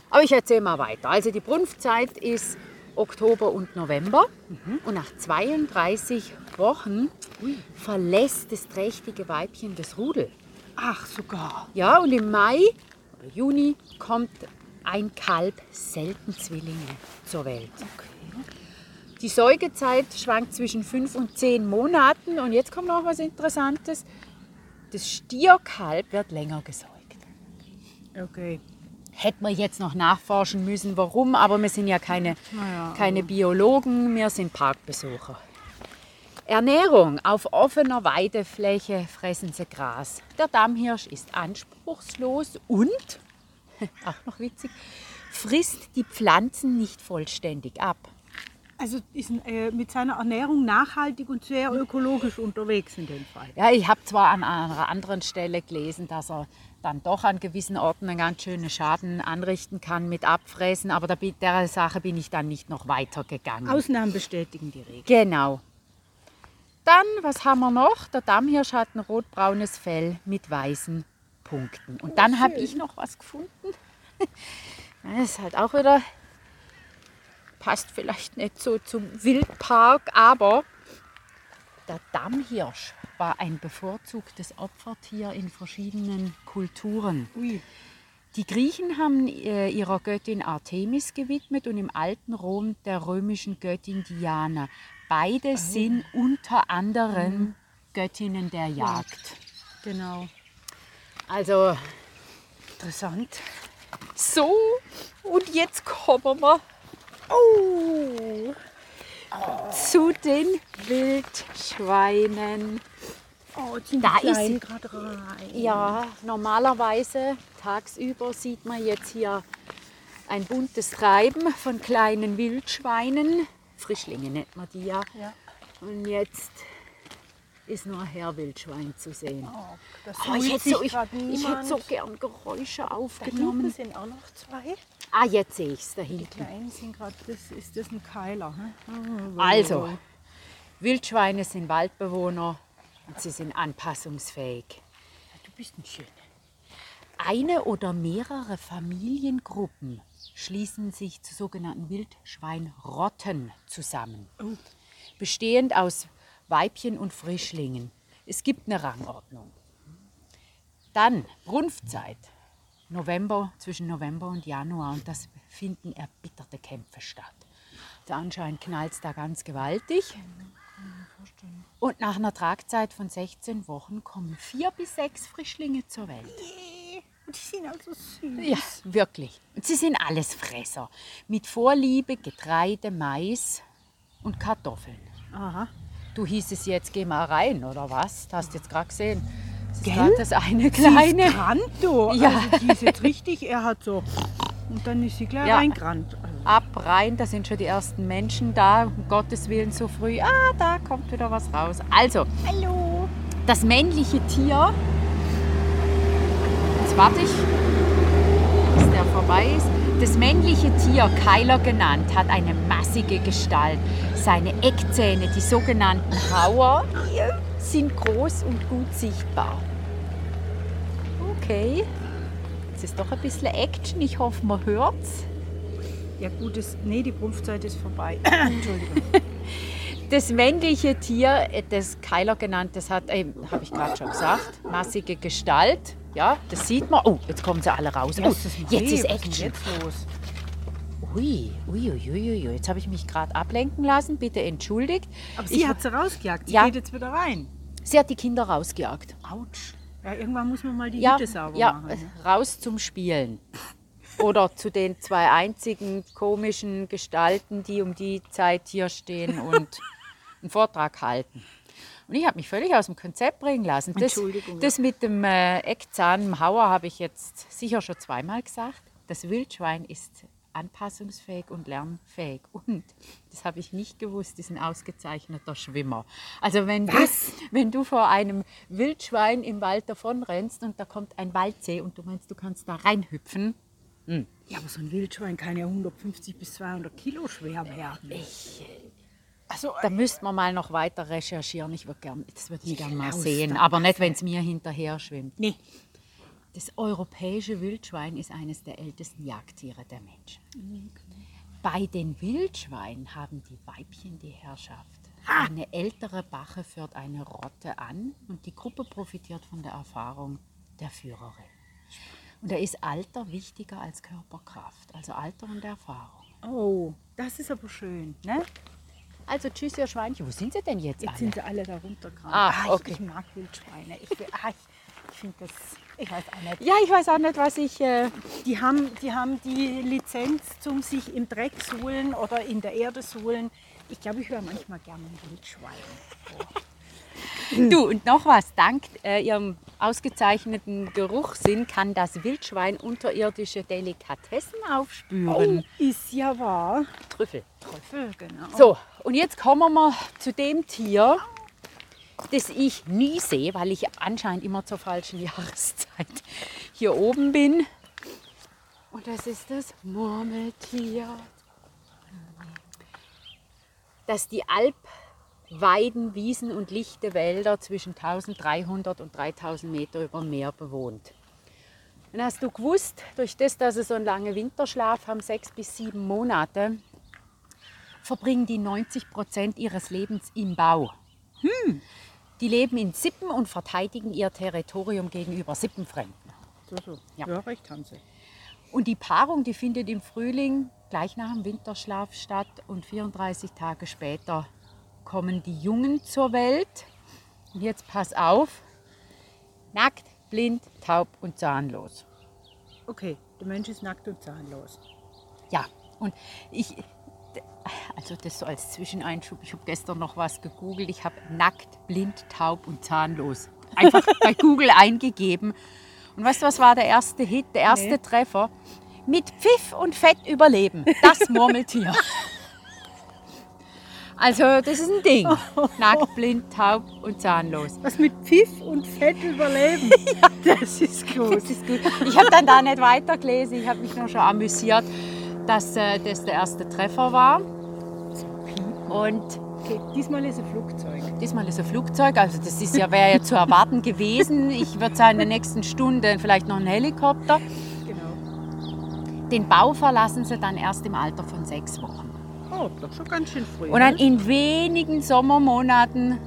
Aber ich erzähle mal weiter. Also die Brunftzeit ist Oktober und November und nach 32 Wochen verlässt das trächtige Weibchen das Rudel. Ach, sogar. Ja, und im Mai oder Juni kommt ein Kalb, selten Zwillinge, zur Welt. Die Säugezeit schwankt zwischen fünf und zehn Monaten. Und jetzt kommt noch was Interessantes. Das Stierkalb wird länger gesäugt. Okay. Hätten wir jetzt noch nachforschen müssen, warum, aber wir sind ja keine, Naja, keine Biologen, wir sind Parkbesucher. Ernährung. Auf offener Weidefläche fressen sie Gras. Der Dammhirsch ist anspruchslos und, auch noch witzig, frisst die Pflanzen nicht vollständig ab. Also ist äh, mit seiner Ernährung nachhaltig und sehr ökologisch unterwegs in dem Fall. Ja, ich habe zwar an einer anderen Stelle gelesen, dass er dann doch an gewissen Orten einen ganz schönen Schaden anrichten kann mit Abfräsen, aber der Sache bin ich dann nicht noch weitergegangen. Ausnahmen bestätigen die Regel. Genau. Dann, was haben wir noch? Der Dammhirsch hat ein rotbraunes Fell mit weißen Punkten. Und dann habe ich noch was gefunden. Das ist halt auch wieder, passt vielleicht nicht so zum Wildpark, aber der Dammhirsch war ein bevorzugtes Opfertier in verschiedenen Kulturen. Ui. Die Griechen haben äh, ihrer Göttin Artemis gewidmet und im alten Rom der römischen Göttin Diana. Beide sind unter anderem Göttinnen der Jagd. Genau. Also Interessant. so, und jetzt kommen wir oh, zu den Wildschweinen. Oh, Da ist sie. gerade rein. Ja, normalerweise tagsüber sieht man jetzt hier ein buntes Treiben von kleinen Wildschweinen. Frischlinge nennt man die ja. Ja. Und jetzt ist nur Herr Wildschwein zu sehen. Oh, das Oh, ich, hätte so, ich, ich hätte so gern Geräusche Da aufgenommen. sind auch noch zwei. Ah, jetzt sehe ich es da Die hinten. Kleinen sind gerade, das ist das ein Keiler. Hm? Also, Wildschweine sind Waldbewohner und sie sind anpassungsfähig. Du bist ein Schöner. Eine oder mehrere Familiengruppen schließen sich zu sogenannten Wildschweinrotten zusammen, Oh. bestehend aus Weibchen und Frischlingen. Es gibt eine Rangordnung. Dann Brunftzeit, November, zwischen November und Januar und das finden erbitterte Kämpfe statt. Also anscheinend knallt es da ganz gewaltig. Und nach einer Tragzeit von 16 Wochen kommen vier bis sechs Frischlinge zur Welt. Die sind also süß. Ja, wirklich. Und sie sind alles Fresser. Mit Vorliebe Getreide, Mais und Kartoffeln. Aha. Du hieß es jetzt, geh mal rein, oder was? Du hast jetzt gerade gesehen. Gell? gerade das eine Sie ist kleine. du. Ja. Also, die ist jetzt richtig, er hat so. Und dann ist sie gleich Ja. reingerannt. Ab, rein, da sind schon die ersten Menschen da. Um Gottes Willen so früh. Ah, da kommt wieder was raus. Also, Hallo. das männliche Tier. Jetzt warte ich, bis der vorbei ist. Das männliche Tier, Keiler genannt, hat eine massige Gestalt. Seine Eckzähne, die sogenannten Hauer, sind groß und gut sichtbar. Okay, jetzt ist doch ein bisschen Action. Ich hoffe, man hört's. Ja gut, das, nee, die Prumpfzeit ist vorbei. Entschuldigung. Das männliche Tier, äh, das Keiler genannt, das hat, äh, habe ich gerade schon gesagt, massige Gestalt. Ja, das sieht man. Oh, jetzt kommen sie alle raus. Oh, jetzt ist Action. jetzt los? Ui, ui, ui, ui, ui. Jetzt habe ich mich gerade ablenken lassen. Bitte entschuldigt. Aber Ich- sie hat sie rausgejagt. Sie Ja. geht jetzt wieder rein. Sie hat die Kinder rausgejagt. Autsch. Ja, irgendwann muss man mal die Ja, Hütte sauber ja machen. ne? raus zum Spielen. Oder zu den zwei einzigen komischen Gestalten, die um die Zeit hier stehen und einen Vortrag halten. Und ich habe mich völlig aus dem Konzept bringen lassen. Das, Entschuldigung, das mit dem äh, Eckzahn, dem Hauer, habe ich jetzt sicher schon zweimal gesagt. Das Wildschwein ist anpassungsfähig und lernfähig. Und, das habe ich nicht gewusst, ist ein ausgezeichneter Schwimmer. Also wenn du, wenn du vor einem Wildschwein im Wald davonrennst und da kommt ein Waldsee und du meinst, du kannst da reinhüpfen, Ja, aber so ein Wildschwein kann ja 150 bis 200 Kilo schwer werden. also, da müsste man mal noch weiter recherchieren. Ich würde gern, das würde ich gerne mal sehen, aber nicht, wenn es mir hinterher schwimmt. nee. Das europäische Wildschwein ist eines der ältesten Jagdtiere der Menschen. Bei den Wildschweinen haben die Weibchen die Herrschaft. Eine ältere Bache führt eine Rotte an und die Gruppe profitiert von der Erfahrung der Führerin. Und da ist Alter wichtiger als Körperkraft, also Alter und Erfahrung. Oh, das ist aber schön. Ne? Also tschüss, ihr Schweinchen. Wo sind sie denn jetzt, Jetzt alle? sind sie alle da runtergerannt. Ah, ich- okay. Ich, mag Wildschweine. Ich, will- ah, ich, ich finde das, ich weiß auch nicht. Ja, ich weiß auch nicht, was ich... Äh, Die haben, die haben die Lizenz zum sich im Dreck suhlen oder in der Erde suhlen. Ich glaube, ich höre manchmal gerne ein Wildschwein. Du, und noch was. Dank äh, ihrem ausgezeichneten Geruchssinn kann das Wildschwein unterirdische Delikatessen aufspüren. Oh, ist ja wahr. Trüffel. Trüffel, genau. So, und jetzt kommen wir zu dem Tier, das ich nie sehe, weil ich anscheinend immer zur falschen Jahreszeit hier oben bin. Und das ist das Murmeltier. Das die Alpweiden, Wiesen und lichte Wälder zwischen 1300 und 3000 Meter über dem Meer bewohnt. Und hast du gewusst, durch das, dass sie so einen langen Winterschlaf haben, sechs bis sieben Monate, verbringen die 90 Prozent ihres Lebens im Bau. Die leben in Sippen und verteidigen ihr Territorium gegenüber Sippenfremden. So, so. Ja. Ja. recht haben sie. Und die Paarung, die findet im Frühling gleich nach dem Winterschlaf statt und 34 Tage später kommen die Jungen zur Welt. Und jetzt pass auf, nackt, blind, taub und zahnlos. Okay, der Mensch ist nackt und zahnlos. Ja, und ich, also das so als Zwischeneinschub, ich habe gestern noch was gegoogelt, ich habe nackt, blind, taub und zahnlos einfach bei Google eingegeben. Und weißt du, was war der erste Hit, der erste Nee. Treffer? Mit Pfiff und Fett überleben, das Murmeltier. Also das ist ein Ding. Nackt, blind, taub und zahnlos. Was mit Pfiff und Fett überleben. Das ist gut. Das ist gut. Ich habe dann da nicht weitergelesen, ich habe mich nur schon amüsiert, dass äh, das der erste Treffer war. Und Okay, diesmal ist ein Flugzeug. diesmal ist ein Flugzeug, also das ist ja, wäre ja zu erwarten gewesen. Ich würde sagen, in der nächsten Stunde vielleicht noch ein Helikopter. Genau. Den Bau verlassen sie dann erst im Alter von sechs Wochen. Oh, doch schon ganz schön früh. Und dann ne? in wenigen Sommermonaten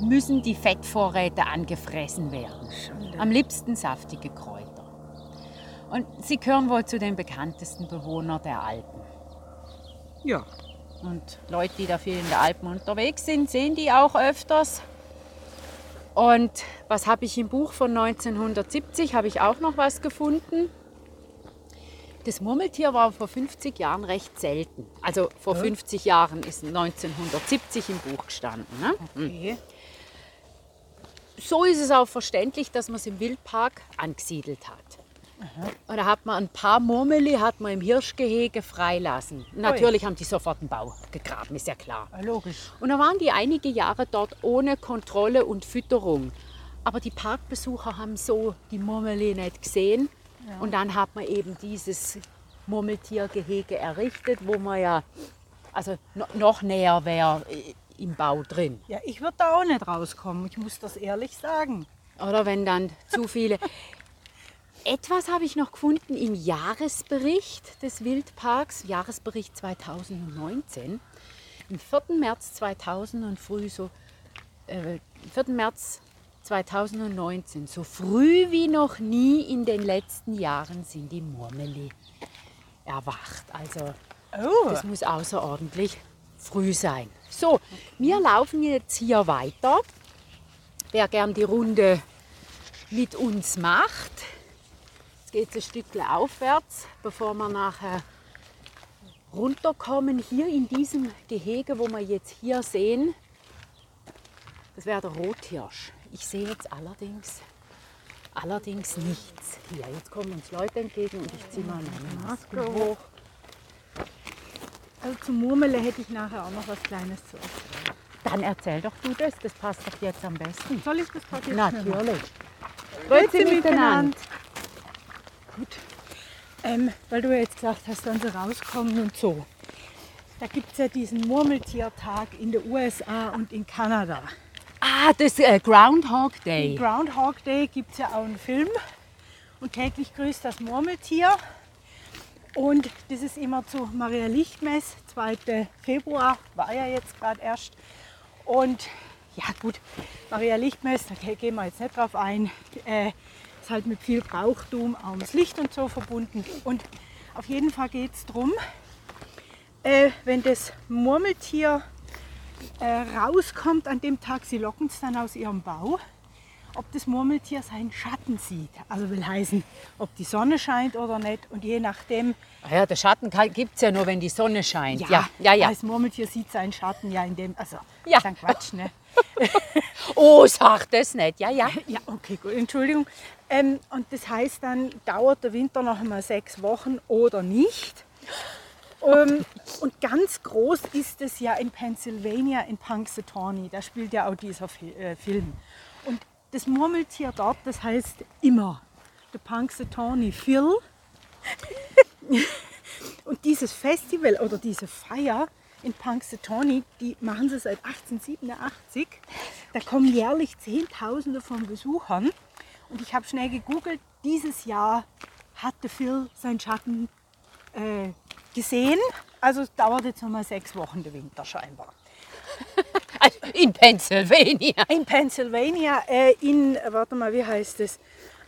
müssen die Fettvorräte angefressen werden. Am liebsten saftige Kräuter. Und sie gehören wohl zu den bekanntesten Bewohnern der Alpen. Ja. Und Leute, die da viel in den Alpen unterwegs sind, sehen die auch öfters. Und was habe ich im Buch von 1970? Habe ich auch noch was gefunden. Das Murmeltier war vor 50 Jahren recht selten. Also vor 50 Jahren ist 1970 im Buch gestanden. Ne? Okay. So ist es auch verständlich, dass man es im Wildpark angesiedelt hat. Und da hat man ein paar Murmeli hat man im Hirschgehege freilassen. Natürlich haben die sofort einen Bau gegraben, ist ja klar. Ja, logisch. Und da waren die einige Jahre dort ohne Kontrolle und Fütterung. Aber die Parkbesucher haben so die Murmeli nicht gesehen. Und dann hat man eben dieses Murmeltiergehege errichtet, wo man ja also no- noch näher wäre äh, im Bau drin. Ja, ich würde da auch nicht rauskommen. Ich muss das ehrlich sagen. Oder wenn dann zu viele. Etwas habe ich noch gefunden im Jahresbericht des Wildparks, Jahresbericht 2019. Am 4. März 2000 und früh so, äh, 4. März 2019, so früh wie noch nie in den letzten Jahren sind die Murmeli erwacht. Also Oh, das muss außerordentlich früh sein. So, wir laufen jetzt hier weiter. Wer gern die Runde mit uns macht, jetzt geht es ein Stückchen aufwärts, bevor wir nachher runterkommen. Hier in diesem Gehege, wo wir jetzt hier sehen, das wäre der Rothirsch. Ich sehe jetzt allerdings, allerdings nichts hier. Jetzt kommen uns Leute entgegen und ich ziehe mal meine Maske hoch. also zum Murmele hätte ich nachher auch noch was Kleines zu erzählen. Dann erzähl doch du das, das passt doch jetzt am besten. Soll ich das machen? Natürlich. Grüezi miteinander. Gut. Ähm, weil du ja jetzt gesagt hast, wenn sie rauskommen und so. Da gibt es ja diesen Murmeltiertag in den USA und in Kanada. Ah, das äh, Groundhog Day. Groundhog Day gibt es ja auch einen Film. Und täglich grüßt das Murmeltier. Und das ist immer zu Maria Lichtmess, 2. Februar, war ja jetzt gerade erst. Und ja gut, Maria Lichtmess, da ge- gehen wir jetzt nicht drauf ein, äh, ist halt mit viel Brauchtum, auch ums Licht und so verbunden. Und auf jeden Fall geht es darum, äh, wenn das Murmeltier äh, rauskommt an dem Tag, sie locken es dann aus ihrem Bau, ob das Murmeltier seinen Schatten sieht. Also will heißen, ob die Sonne scheint oder nicht. Und je nachdem, Ah ja, der Schatten gibt es ja nur, wenn die Sonne scheint. Ja, ja, ja. das Murmeltier sieht seinen Schatten ja in dem, also Ja. dann Quatsch, ne? Oh, sag das nicht. Ja, ja. Ja, okay, gut, Entschuldigung. Ähm, und das heißt dann, dauert der Winter noch einmal sechs Wochen oder nicht. Ähm, und ganz groß ist es ja in Pennsylvania, in Punxsutawney. Da spielt ja auch dieser Fi äh, Film. Und das Murmeltier dort, das heißt immer der Punxsutawney Phil. Und dieses Festival oder diese Feier in Punxsutawney, die machen sie seit 1887. Da kommen jährlich Zehntausende von Besuchern. Und ich habe schnell gegoogelt, dieses Jahr hatte Phil seinen Schatten äh, gesehen. Also es dauert jetzt nochmal sechs Wochen der Winter scheinbar. Also In Pennsylvania. In Pennsylvania, äh, in, warte mal, wie heißt es?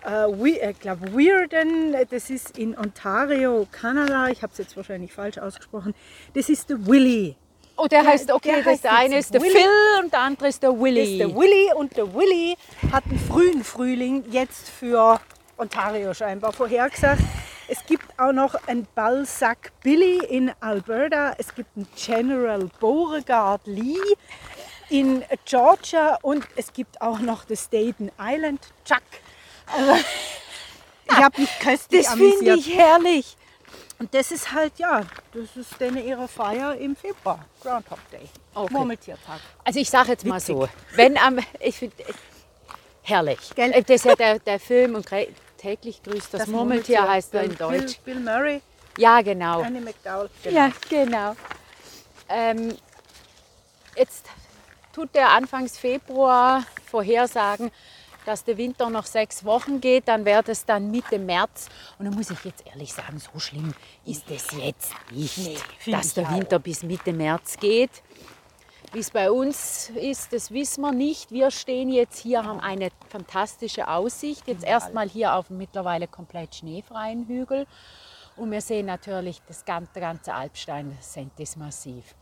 äh, ich glaube Weirden, das ist in Ontario, Kanada. Ich habe es jetzt wahrscheinlich falsch ausgesprochen. Das ist der Willy. Oh, der, heißt, okay, der das heißt der eine ist der Willy. Phil und der andere ist der Das Willy. ist der Willy und der Willy hat einen frühen Frühling jetzt für Ontario scheinbar vorhergesagt. Es gibt auch noch einen Balzac Billy in Alberta. Es gibt einen General Beauregard Lee in Georgia und es gibt auch noch den Staten Island Chuck. Also, ich habe mich köstlich das finde amüsiert. ich herrlich. Und das ist halt, ja, das ist dann ihre Feier im Februar. Groundhog Day. Okay. Murmeltiertag. Also ich sage jetzt mal Witzig. so, wenn am, ich finde, herrlich. Gell? Äh, Das ist ja der, der Film und täglich grüßt das, Murmeltier, heißt er in Deutsch. Bill, Bill Murray, Ja, genau. Annie McDowell. Ja, genau. Ähm, jetzt tut der Anfangs Februar vorhersagen, dass der Winter noch sechs Wochen geht, dann wäre das dann Mitte März. Und dann muss ich jetzt ehrlich sagen, so schlimm ist es jetzt nicht, find dass der auch. Winter bis Mitte März geht. Wie es bei uns ist, das wissen wir nicht. Wir stehen jetzt hier, haben eine fantastische Aussicht. Jetzt erstmal hier auf dem mittlerweile komplett schneefreien Hügel. Und wir sehen natürlich das ganze, ganze Alpstein Sentis Massiv,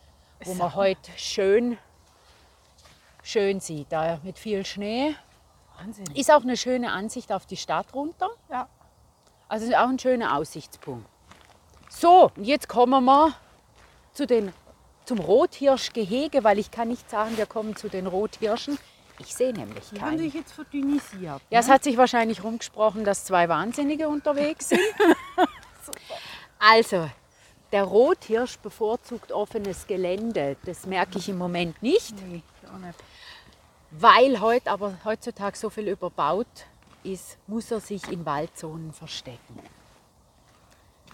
wo man heute schön, schön sieht, da mit viel Schnee. Wahnsinn. Ist auch eine schöne Ansicht auf die Stadt runter. Ja. Also ist auch ein schöner Aussichtspunkt. So, und jetzt kommen wir zu den, zum Rothirschgehege, weil ich kann nicht sagen, wir kommen zu den Rothirschen. Ich sehe nämlich Die haben keinen. sich jetzt verdünnisiert. Ja, es hat sich wahrscheinlich rumgesprochen, dass zwei Wahnsinnige unterwegs sind. also, der Rothirsch bevorzugt offenes Gelände. Das merke ich im Moment nicht, Nee, auch nicht. Weil heute aber heutzutage so viel überbaut ist, muss er sich in Waldzonen verstecken.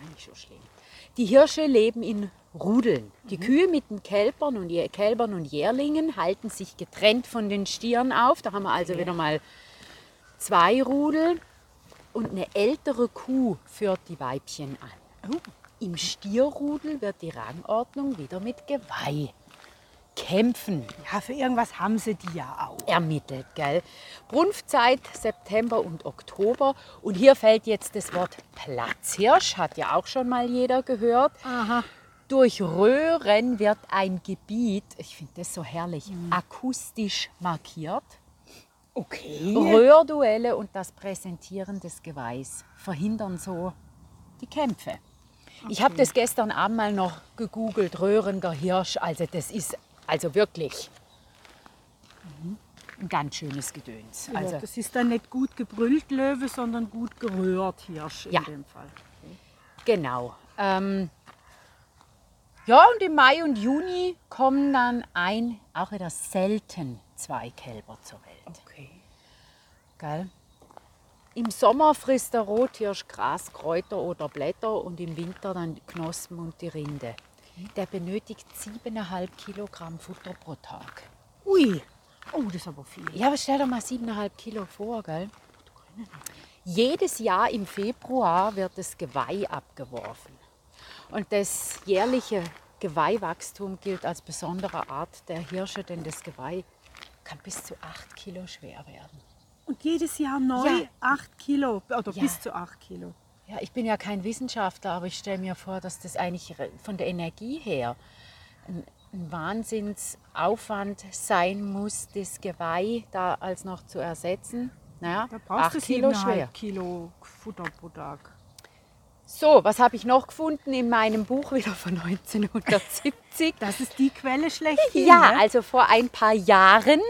Eigentlich schon schlimm. Die Hirsche leben in Rudeln. Die Kühe mit den Kälbern und, Kälbern und Jährlingen halten sich getrennt von den Stieren auf. Da haben wir also wieder mal zwei Rudel. Und eine ältere Kuh führt die Weibchen an. Im Stierrudel wird die Rangordnung wieder mit Geweih kämpfen Ja, für irgendwas haben sie die ja auch. ermittelt. Gell? Brunftzeit September und Oktober. Und hier fällt jetzt das Wort Platzhirsch, hat ja auch schon mal jeder gehört. Aha. Durch Röhren wird ein Gebiet, ich finde das so herrlich, akustisch markiert. Okay. Röhrduelle und das Präsentieren des Geweihs verhindern so die Kämpfe. Ich habe das gestern Abend mal noch gegoogelt, röhrender Hirsch. Also das ist also wirklich ein ganz schönes Gedöns. Also, Also das ist dann nicht gut gebrüllt Löwe, sondern gut gerührt Hirsch Ja. in dem Fall. genau. Ähm, ja, und im Mai und Juni kommen dann ein, auch wieder selten zwei Kälber zur Welt. Okay. Gell? Im Sommer frisst der Rothirsch Gras, Kräuter oder Blätter und im Winter dann die Knospen und die Rinde. Der benötigt 7,5 Kilogramm Futter pro Tag. Ui. Oh, das ist aber viel. Ja, aber stell dir mal 7,5 Kilo vor, gell? Jedes Jahr im Februar wird das Geweih abgeworfen. Und das jährliche Geweihwachstum gilt als besondere Art der Hirsche, denn das Geweih kann bis zu 8 Kilo schwer werden. Und jedes Jahr neu Ja. 8 Kilo oder Ja. bis zu 8 Kilo. Ja, ich bin ja kein Wissenschaftler, aber ich stelle mir vor, dass das eigentlich von der Energie her ein, ein Wahnsinnsaufwand sein muss, das Geweih da als noch zu ersetzen. Naja, Da brauchst du acht Kilo 7,5 schwer. Kilo Futter pro Tag. So, was habe ich noch gefunden in meinem Buch wieder von 1970? Das ist die Quelle schlechthin. ja, ne? also vor ein paar Jahren,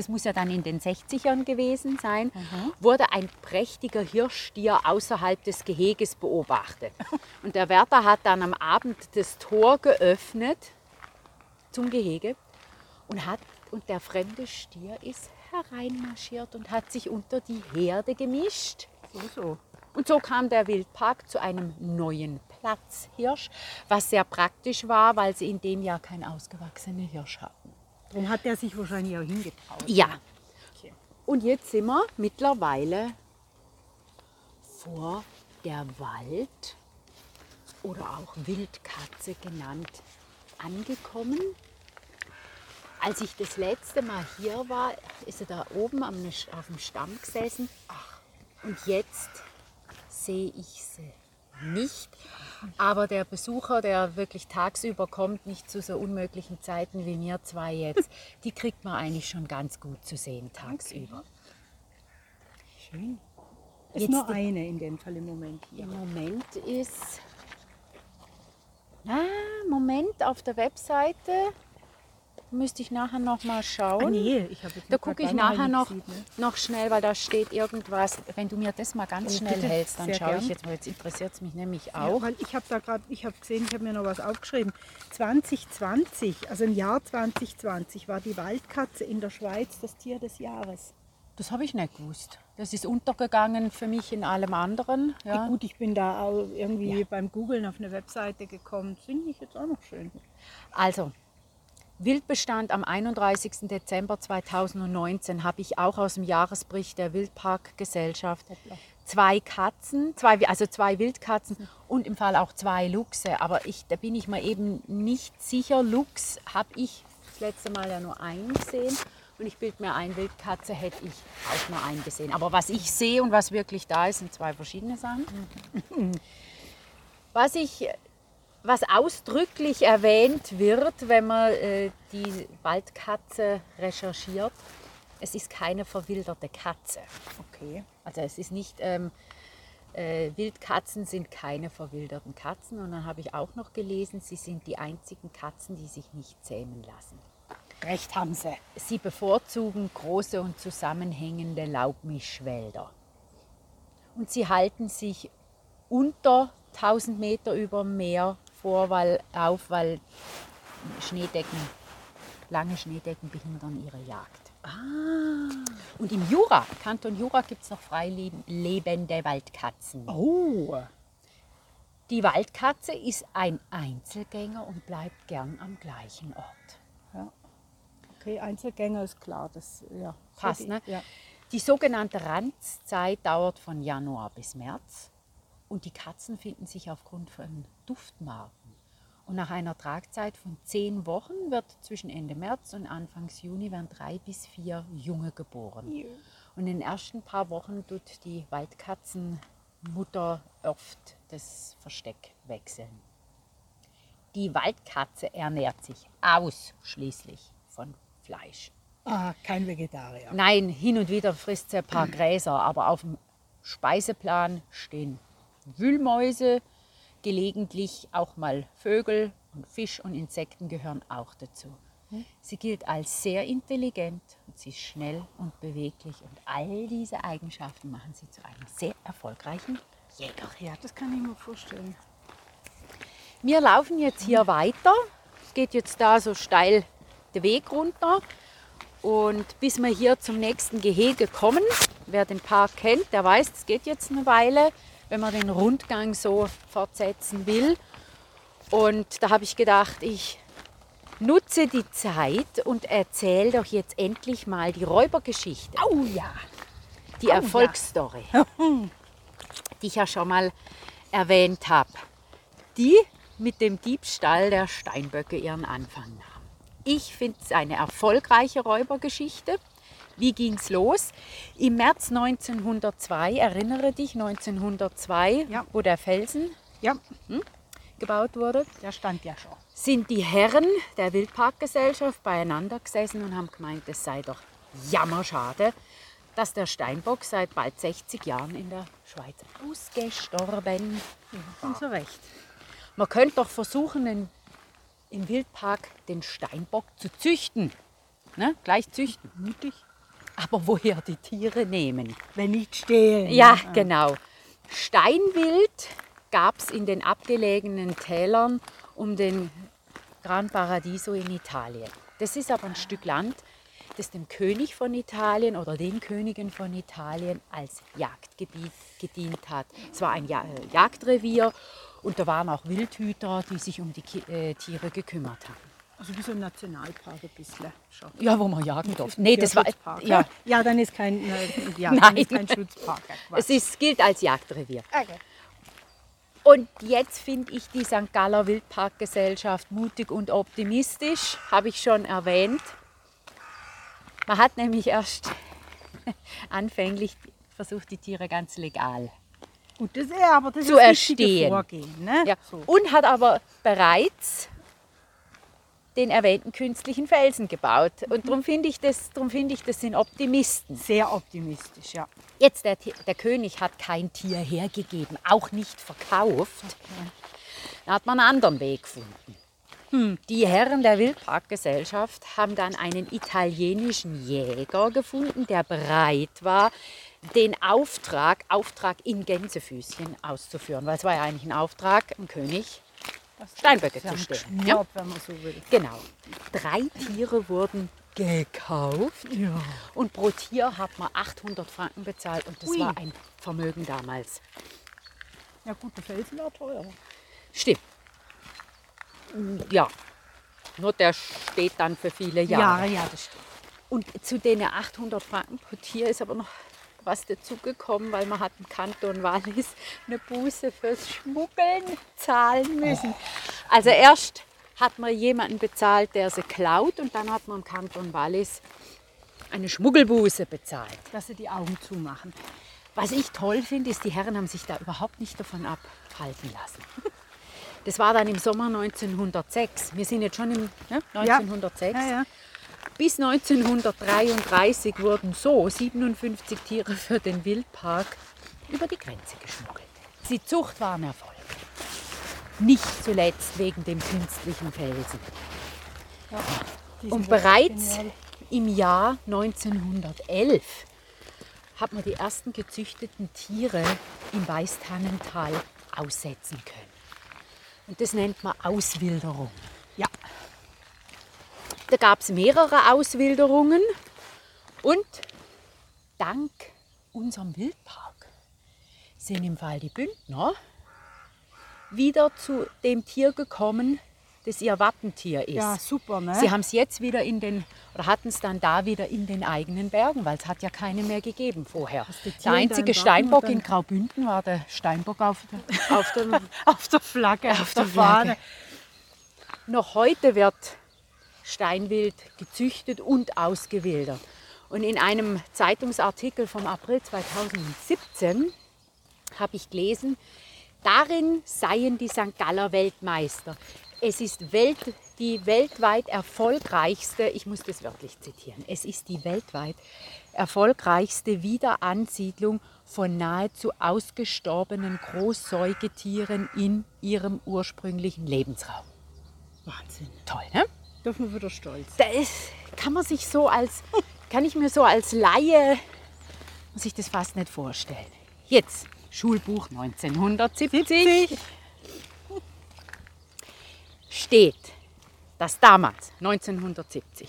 das muss ja dann in den 60ern gewesen sein, wurde ein prächtiger Hirschstier außerhalb des Geheges beobachtet. Und der Wärter hat dann am Abend das Tor geöffnet zum Gehege und, hat, und der fremde Stier ist hereinmarschiert und hat sich unter die Herde gemischt. so, so. Und so kam der Wildpark zu einem neuen Platzhirsch, was sehr praktisch war, weil sie in dem Jahr keinen ausgewachsenen Hirsch hatten. Darum hat der sich wahrscheinlich auch hingetraut. Ja. Okay. Und jetzt sind wir mittlerweile vor der Wald oder auch Wildkatze genannt angekommen. Als ich das letzte Mal hier war, ist er da oben auf dem Stamm gesessen. Ach, Und jetzt sehe ich sie nicht. Aber der Besucher, der wirklich tagsüber kommt, nicht zu so unmöglichen Zeiten wie wir zwei jetzt, die kriegt man eigentlich schon ganz gut zu sehen tagsüber. Schön. Ist Jetzt nur eine in dem Fall im Moment hier. Im Moment ist. Ah, Moment, auf der Webseite müsste ich nachher noch mal schauen. Ah, nee, ich habe jetzt Da gucke ich nachher noch, gesehen, ne? noch schnell, weil da steht irgendwas. Wenn du mir das mal ganz Oh, schnell bitte, hältst, dann schaue ich jetzt mal. Jetzt interessiert es mich nämlich Ja, auch. weil ich habe da gerade, ich habe gesehen, ich habe mir noch was aufgeschrieben. 2020, also im Jahr 2020 war die Waldkatze in der Schweiz das Tier des Jahres. Das habe ich nicht gewusst. Das ist untergegangen für mich in allem anderen. Ja. Ja. Gut, ich bin da auch irgendwie Ja. beim Googlen auf eine Webseite gekommen. Finde ich jetzt auch noch schön. Also, Wildbestand am 31. Dezember 2019 habe ich auch aus dem Jahresbericht der Wildparkgesellschaft zwei Katzen, zwei, also zwei Wildkatzen und im Fall auch zwei Luchse. Aber ich, da bin ich mir eben nicht sicher. Luchs habe ich das letzte Mal ja nur einen gesehen. Und ich bilde mir ein, Wildkatze hätte ich auch nur einen gesehen. Aber was ich sehe und was wirklich da ist, sind zwei verschiedene Sachen. Was ich was ausdrücklich erwähnt wird, wenn man äh, die Waldkatze recherchiert. Es ist keine verwilderte Katze. Okay. Also es ist nicht, ähm, äh, Wildkatzen sind keine verwilderten Katzen. Und dann habe ich auch noch gelesen, sie sind die einzigen Katzen, die sich nicht zähmen lassen. Recht haben sie. Sie bevorzugen große und zusammenhängende Laubmischwälder. Und sie halten sich unter 1000 Meter über dem Meer vor, weil, auf, weil Schneedecken, lange Schneedecken behindern ihre Jagd. Und im Jura, Kanton Jura, gibt es noch freilebende Waldkatzen. Oh. Die Waldkatze ist ein Einzelgänger und bleibt gern am gleichen Ort. Ja. Okay, Einzelgänger ist klar. Das ja, Passt, ne? Ja. Die sogenannte Ranzzeit dauert von Januar bis März und die Katzen finden sich aufgrund von Duftmarken. Und nach einer Tragzeit von zehn Wochen wird zwischen Ende März und Anfangs Juni werden drei bis vier Junge geboren. Und in den ersten paar Wochen tut die Waldkatzenmutter oft das Versteck wechseln. Die Waldkatze ernährt sich ausschließlich von Fleisch. Ah, kein Vegetarier. Nein, hin und wieder frisst sie ein paar Gräser, aber auf dem Speiseplan stehen Wühlmäuse, gelegentlich auch mal Vögel und Fisch und Insekten gehören auch dazu. Sie gilt als sehr intelligent und sie ist schnell und beweglich und all diese Eigenschaften machen sie zu einem sehr erfolgreichen Jäger. Ja, das kann ich mir vorstellen. Wir laufen jetzt hier weiter. Es geht jetzt da so steil den Weg runter. Und bis wir hier zum nächsten Gehege kommen, wer den Park kennt, der weiß, es geht jetzt eine Weile, wenn man den Rundgang so fortsetzen will. Und da habe ich gedacht, ich nutze die Zeit und erzähle doch jetzt endlich mal die Räubergeschichte. Oh ja. Die Erfolgsstory, die ich ja schon mal erwähnt habe, die mit dem Diebstahl der Steinböcke ihren Anfang nahm. Ich finde es eine erfolgreiche Räubergeschichte. Wie ging es los? Im März 1902, erinnere dich, 1902, Ja. wo der Felsen Ja, gebaut wurde, der stand ja schon. sind die Herren der Wildparkgesellschaft beieinander gesessen und haben gemeint, es sei doch jammerschade, dass der Steinbock seit bald 60 Jahren in der Schweiz ausgestorben Und so recht. Man könnte doch versuchen, in, im Wildpark den Steinbock zu züchten. Ne? Gleich züchten. Mutig. Aber woher die Tiere nehmen? Wenn nicht stehlen. Ja, genau. Steinwild gab es in den abgelegenen Tälern um den Gran Paradiso in Italien. Das ist aber ein Stück Land, das dem König von Italien oder den Königen von Italien als Jagdgebiet gedient hat. Es war ein äh, Jagdrevier und da waren auch Wildhüter, die sich um die äh, Tiere gekümmert haben. Also wie so ein Nationalpark ein bisschen schon. Ja, wo man jagen durfte. Nee, das war, ja, ja, dann ist kein, äh, ja, Nein. Dann ist kein Schutzpark. Quatsch. es ist, gilt als Jagdrevier. Okay. Und jetzt finde ich die St. Galler Wildparkgesellschaft mutig und optimistisch, habe ich schon erwähnt. Man hat nämlich erst anfänglich versucht, die Tiere ganz legal Gut, das ist aber das Zu ist erstehen. Vorgehen. Ne? Ja. So. Und hat aber bereits den erwähnten künstlichen Felsen gebaut. Und darum finde ich, das, darum finde ich, das sind Optimisten. Sehr optimistisch, ja. Jetzt, der, der König hat kein Tier hergegeben, auch nicht verkauft. Da hat man einen anderen Weg gefunden. Hm, Die Herren der Wildparkgesellschaft haben dann einen italienischen Jäger gefunden, der bereit war, den Auftrag, Auftrag in Gänsefüßchen auszuführen. Weil es war ja eigentlich ein Auftrag, dem König Steinböcke Ja, zu stellen. Geschnurrt, wenn man so will. Genau. Drei Tiere wurden gekauft Ja. und pro Tier hat man 800 Franken bezahlt und das Ui. war ein Vermögen damals. Ja gut, der Felsen war teuer. Stimmt. Ja. Nur der steht dann für viele Jahre. ja, das stimmt. Und zu den 800 Franken pro Tier ist aber noch was dazugekommen, weil man hat im Kanton Wallis eine Buße fürs Schmuggeln zahlen müssen. Also erst hat man jemanden bezahlt, der sie klaut und dann hat man im Kanton Wallis eine Schmuggelbuße bezahlt. Dass sie die Augen zumachen. Was ich toll finde, ist, die Herren haben sich da überhaupt nicht davon abhalten lassen. Das war dann im Sommer 1906. Wir sind jetzt schon im ne, 1906. Ja, ja. Bis 1933 wurden so 57 Tiere für den Wildpark über die Grenze geschmuggelt. Die Zucht war ein Erfolg. Nicht zuletzt wegen dem künstlichen Felsen. Die Und bereits genial. im Jahr 1911 hat man die ersten gezüchteten Tiere im Weißtannental aussetzen können. Und das nennt man Auswilderung. Ja. Da gab es mehrere Auswilderungen und dank unserem Wildpark sind im Fall die Bündner wieder zu dem Tier gekommen, das ihr Wappentier ist. Ja, super, ne? Sie haben es jetzt wieder in den, oder hatten es dann da wieder in den eigenen Bergen, weil es hat ja keine mehr gegeben vorher. Der einzige Steinbock in Graubünden war der Steinbock auf der, auf der auf der Flagge, auf, der, der Flagge. Fahne. Noch heute wird Steinwild gezüchtet und ausgewildert. Und in einem Zeitungsartikel vom April 2017 habe ich gelesen, darin seien die St. Galler Weltmeister. Es ist Welt, die weltweit erfolgreichste, ich muss das wörtlich zitieren, es ist die weltweit erfolgreichste Wiederansiedlung von nahezu ausgestorbenen Großsäugetieren in ihrem ursprünglichen Lebensraum. Wahnsinn. Toll, ne? Dürfen wir wieder stolz. Da ist, kann man sich so als, kann ich mir so als Laie, muss ich das fast nicht vorstellen. Jetzt, Schulbuch 1970 steht, dass damals, 1970,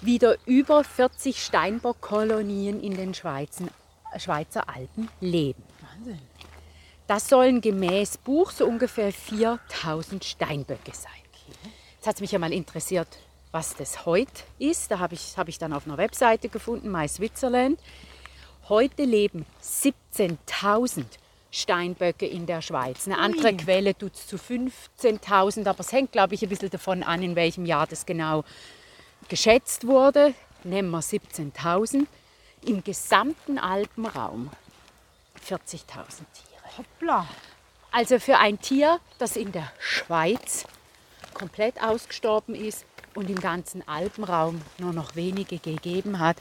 wieder über 40 Steinbock-Kolonien in den Schweizen, Schweizer Alpen leben. Wahnsinn. Das sollen gemäß Buch so ungefähr 4000 Steinböcke sein. Hat es mich ja mal interessiert, was das heute ist. Da habe ich, hab ich dann auf einer Webseite gefunden, My Switzerland. Heute leben 17.000 Steinböcke in der Schweiz. Eine andere Quelle tut es zu 15.000, aber es hängt, glaube ich, ein bisschen davon an, in welchem Jahr das genau geschätzt wurde. Nehmen wir 17.000. Im gesamten Alpenraum 40.000 Tiere. Hoppla. Also für ein Tier, das in der Schweiz komplett ausgestorben ist und im ganzen Alpenraum nur noch wenige gegeben hat,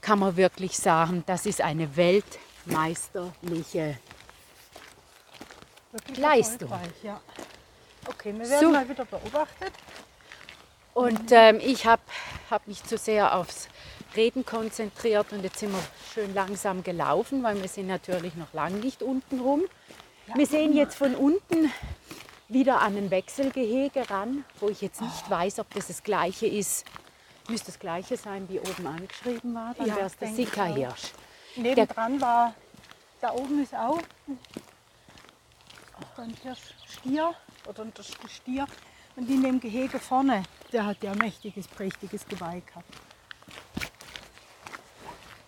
kann man wirklich sagen, das ist eine weltmeisterliche. Wirklich Leistung. Ja. Okay, wir werden So. mal wieder beobachtet. Und ähm, ich habe hab mich zu sehr aufs Reden konzentriert und jetzt sind wir schön langsam gelaufen, weil wir sind natürlich noch lang nicht unten rum. Wir sehen jetzt von unten wieder an ein Wechselgehege ran, wo ich jetzt nicht weiß, ob das das gleiche ist. Müsste das gleiche sein, wie oben angeschrieben war. Dann Ja, wäre es der Sickerhirsch. Nebendran war, da oben ist auch ein Hirschstier oder ein Stier. Und in dem Gehege vorne, der hat ja ein mächtiges, prächtiges Geweih gehabt.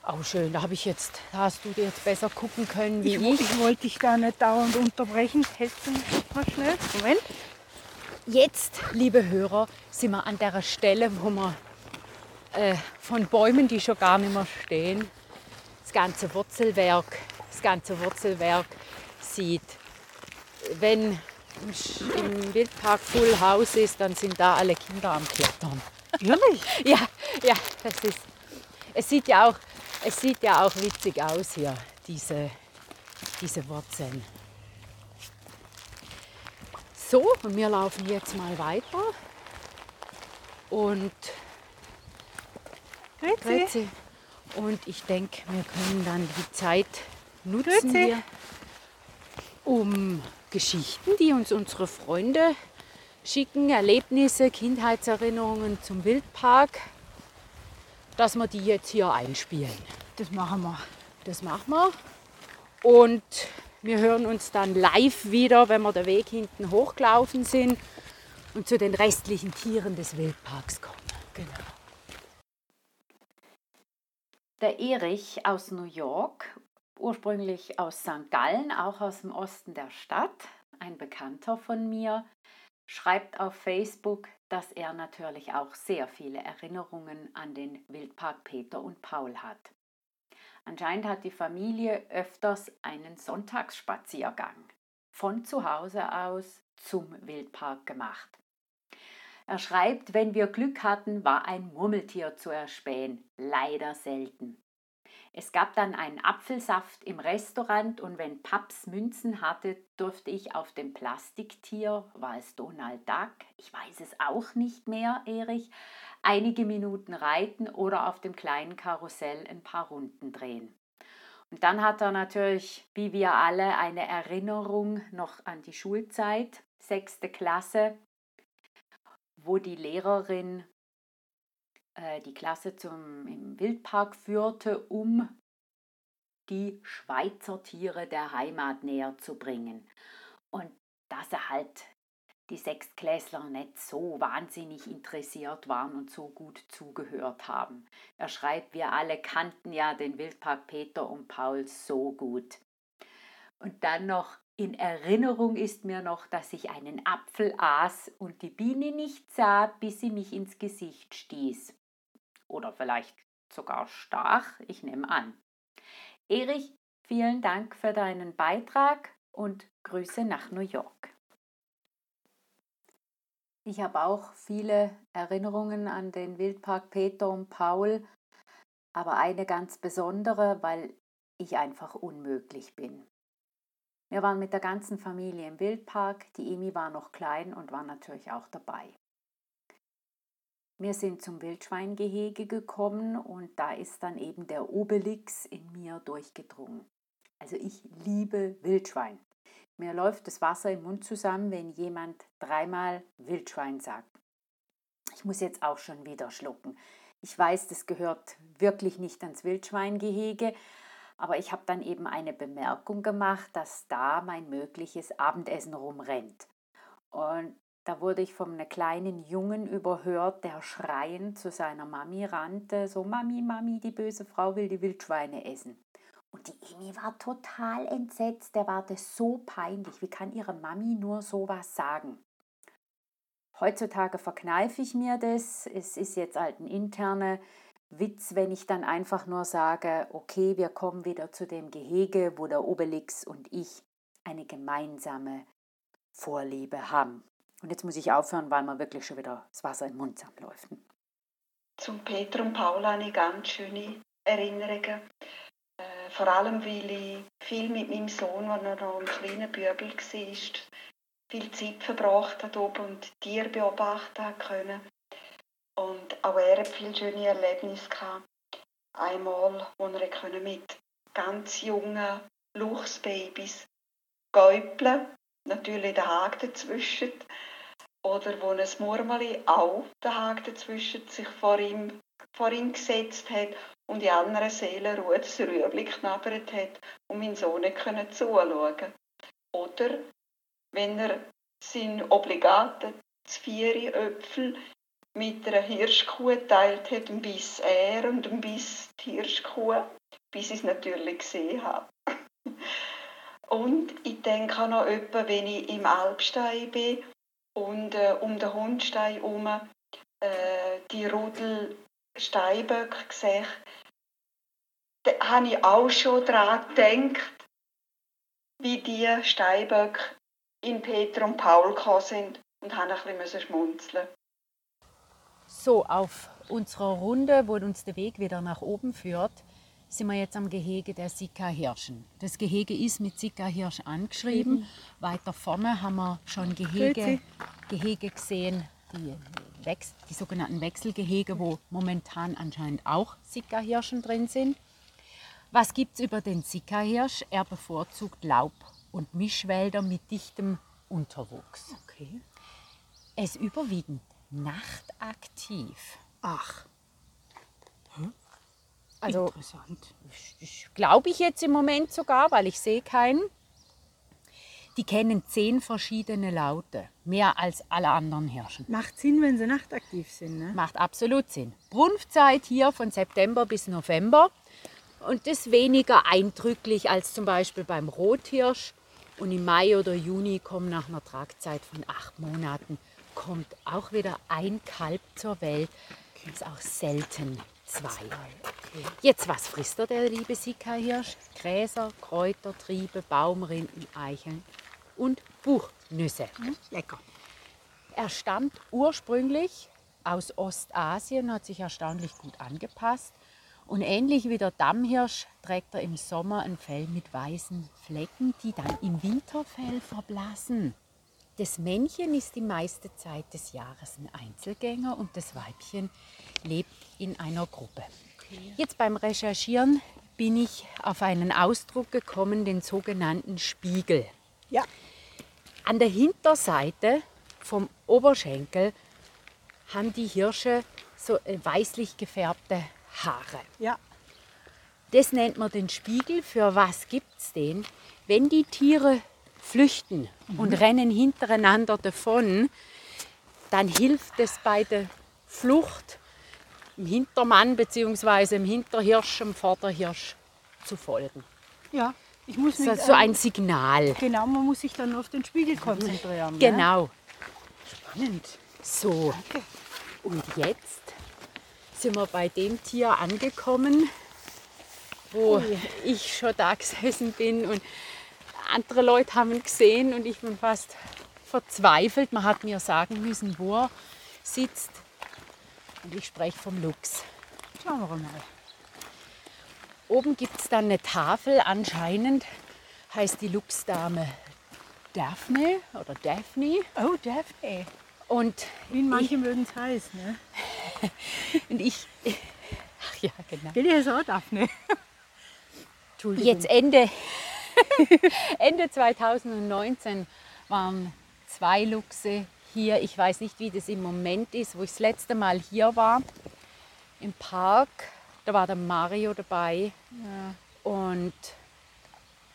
Auch schön, da habe ich jetzt, da hast du dir jetzt besser gucken können wie Ich, ich. ich wollte dich da nicht dauernd unterbrechen. Hältst du mich mal schnell? Moment. Jetzt, liebe Hörer, sind wir an der Stelle, wo wir äh, von Bäumen, die schon gar nicht mehr stehen, das ganze Wurzelwerk, das ganze Wurzelwerk sieht. Wenn im Wildpark Full House ist, dann sind da alle Kinder am Klettern. Ehrlich? Ja, ja, das ist. Es sieht ja auch, es sieht ja auch witzig aus hier, diese, diese Wurzeln. So, und wir laufen jetzt mal weiter. Und Grüezi. Grüezi. Und ich denke, wir können dann die Zeit nutzen, hier, um Geschichten, die uns unsere Freunde schicken, Erlebnisse, Kindheitserinnerungen zum Wildpark, dass wir die jetzt hier einspielen. Das machen wir. Das machen wir. Und wir hören uns dann live wieder, wenn wir den Weg hinten hochgelaufen sind und zu den restlichen Tieren des Wildparks kommen. Genau. Der Erich aus New York, ursprünglich aus St. Gallen, auch aus dem Osten der Stadt, ein Bekannter von mir, schreibt auf Facebook, dass er natürlich auch sehr viele Erinnerungen an den Wildpark Peter und Paul hat. Anscheinend hat die Familie öfters einen Sonntagsspaziergang von zu Hause aus zum Wildpark gemacht. Er schreibt, wenn wir Glück hatten, war ein Murmeltier zu erspähen, leider selten. Es gab dann einen Apfelsaft im Restaurant und wenn Paps Münzen hatte, durfte ich auf dem Plastiktier, war es Donald Duck, ich weiß es auch nicht mehr, Erich, einige Minuten reiten oder auf dem kleinen Karussell ein paar Runden drehen. Und dann hat er natürlich, wie wir alle, eine Erinnerung noch an die Schulzeit, sechste Klasse, wo die Lehrerin äh, die Klasse zum, im Wildpark führte, um die Schweizer Tiere der Heimat näher zu bringen. Und dass er halt die Sechstklässler nicht so wahnsinnig interessiert waren und so gut zugehört haben. Er schreibt, wir alle kannten ja den Wildpark Peter und Paul so gut. Und dann noch in Erinnerung ist mir noch, dass ich einen Apfel aß und die Biene nicht sah, bis sie mich ins Gesicht stieß. Oder vielleicht sogar stach, ich nehme an. Erich, vielen Dank für deinen Beitrag und Grüße nach New York. Ich habe auch viele Erinnerungen an den Wildpark Peter und Paul, aber eine ganz besondere, weil ich einfach unmöglich bin. Wir waren mit der ganzen Familie im Wildpark, die Emi war noch klein und war natürlich auch dabei. Wir sind zum Wildschweingehege gekommen und da ist dann eben der Obelix in mir durchgedrungen. Also ich liebe Wildschwein. Mir läuft das Wasser im Mund zusammen, wenn jemand dreimal Wildschwein sagt. Ich muss jetzt auch schon wieder schlucken. Ich weiß, das gehört wirklich nicht ans Wildschweingehege, aber ich habe dann eben eine Bemerkung gemacht, dass da mein mögliches Abendessen rumrennt. Und da wurde ich von einem kleinen Jungen überhört, der schreiend zu seiner Mami rannte, so Mami, Mami, die böse Frau will die Wildschweine essen. Und die Emi war total entsetzt, der war das so peinlich. Wie kann ihre Mami nur sowas sagen? Heutzutage verkneife ich mir das. Es ist jetzt halt ein interner Witz, wenn ich dann einfach nur sage, okay, wir kommen wieder zu dem Gehege, wo der Obelix und ich eine gemeinsame Vorliebe haben. Und jetzt muss ich aufhören, weil mir wirklich schon wieder das Wasser im Mund zusammenläuft. Zum Peter und Paul habe ich ganz schöne Erinnerungen. Äh, vor allem, weil ich viel mit meinem Sohn, als er noch ein kleiner Bübel war, viel Zeit verbracht hat oben und Tiere beobachten können. Und auch er hat viele schöne Erlebnisse gehabt. Einmal, wo er mit ganz jungen Luchsbabys gäupeln natürlich der Haken dazwischen. Oder wo ein Murmeli auch der Haken dazwischen sich vor ihm, vor ihm gesetzt hat und in anderen Seelenruhe das Rüebli geknabbert hat, um meinen Sohn nicht zuschauen Oder wenn er seinen obligaten Zvieri Äpfel mit einer Hirschkuh teilt hat, ein Biss er und ein Biss die Hirschkuh, bis ich es natürlich gesehen habe. Und ich denke auch noch etwa, wenn ich im Alpstein bin und äh, um den Hundstein herum äh, die Rudel Steinböcke sehe, da habe ich auch schon daran gedacht, wie die Steinböcke in Peter und Paul gekommen sind und habe ein bisschen schmunzeln. So, auf unserer Runde, wo uns der Weg wieder nach oben führt, sind wir jetzt am Gehege der Sika-Hirschen. Das Gehege ist mit Sika-Hirsch angeschrieben. Mhm. Weiter vorne haben wir schon Gehege, Gehege gesehen, die, Wechsel, die sogenannten Wechselgehege, wo momentan anscheinend auch Sika-Hirschen drin sind. Was gibt es über den Sika-Hirsch? Er bevorzugt Laub- und Mischwälder mit dichtem Unterwuchs. Okay. Er ist überwiegend nachtaktiv. Ach. Also, Interessant. Glaube ich jetzt im Moment sogar, weil ich sehe keinen. Die kennen zehn verschiedene Laute, mehr als alle anderen Hirschen. Macht Sinn, wenn sie nachtaktiv sind, ne? Macht absolut Sinn. Brunftzeit hier von September bis November und das weniger eindrücklich als zum Beispiel beim Rothirsch. Und im Mai oder Juni kommen nach einer Tragzeit von acht Monaten kommt auch wieder ein Kalb zur Welt. Das ist auch selten zwei. Jetzt, was frisst er, der liebe Sika-Hirsch? Gräser, Kräuter, Triebe, Baumrinden, Eicheln und Buchnüsse. Hm, lecker. Er stammt ursprünglich aus Ostasien, hat sich erstaunlich gut angepasst. Und ähnlich wie der Dammhirsch trägt er im Sommer ein Fell mit weißen Flecken, die dann im Winterfell verblassen. Das Männchen ist die meiste Zeit des Jahres ein Einzelgänger und das Weibchen lebt in einer Gruppe. Jetzt beim Recherchieren bin ich auf einen Ausdruck gekommen, den sogenannten Spiegel. Ja. An der Hinterseite vom Oberschenkel haben die Hirsche so weißlich gefärbte Haare. Ja. Das nennt man den Spiegel. Für was gibt es den? Wenn die Tiere flüchten und rennen hintereinander davon, dann hilft es bei der Flucht im Hintermann bzw. im Hinterhirsch, im Vorderhirsch zu folgen. Ja. Ich muss Das mich, ist so ähm, ein Signal. Genau, man muss sich dann auf den Spiegel konzentrieren. Ne? Genau. Spannend. So. Und jetzt sind wir bei dem Tier angekommen, wo Ui. ich schon da gesessen bin und andere Leute haben ihn gesehen und ich bin fast verzweifelt. Man hat mir sagen müssen, wo er sitzt. Und ich spreche vom Luchs. Schauen wir mal. Oben gibt es dann eine Tafel, anscheinend heißt die Luchsdame Daphne oder Daphne. Oh, Daphne. Und Wie manche mögen es heiß, ne? Und ich. Ach ja, genau. Die heißt auch Daphne. Entschuldigung. Jetzt Ende, Ende 2019 waren zwei Luchse hier. Ich weiß nicht, wie das im Moment ist, wo ich das letzte Mal hier war. Im Park. Da war der Mario dabei. Und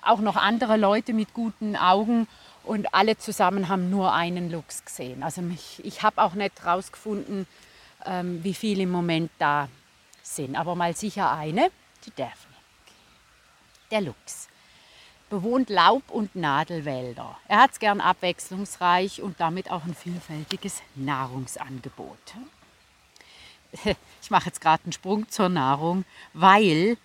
auch noch andere Leute mit guten Augen. Und alle zusammen haben nur einen Luchs gesehen. Also mich, ich habe auch nicht herausgefunden, ähm, wie viele im Moment da sind. Aber mal sicher eine, die Daphne. Der Luchs bewohnt Laub- und Nadelwälder. Er hat es gern abwechslungsreich und damit auch ein vielfältiges Nahrungsangebot. Ich mache jetzt gerade einen Sprung zur Nahrung, weil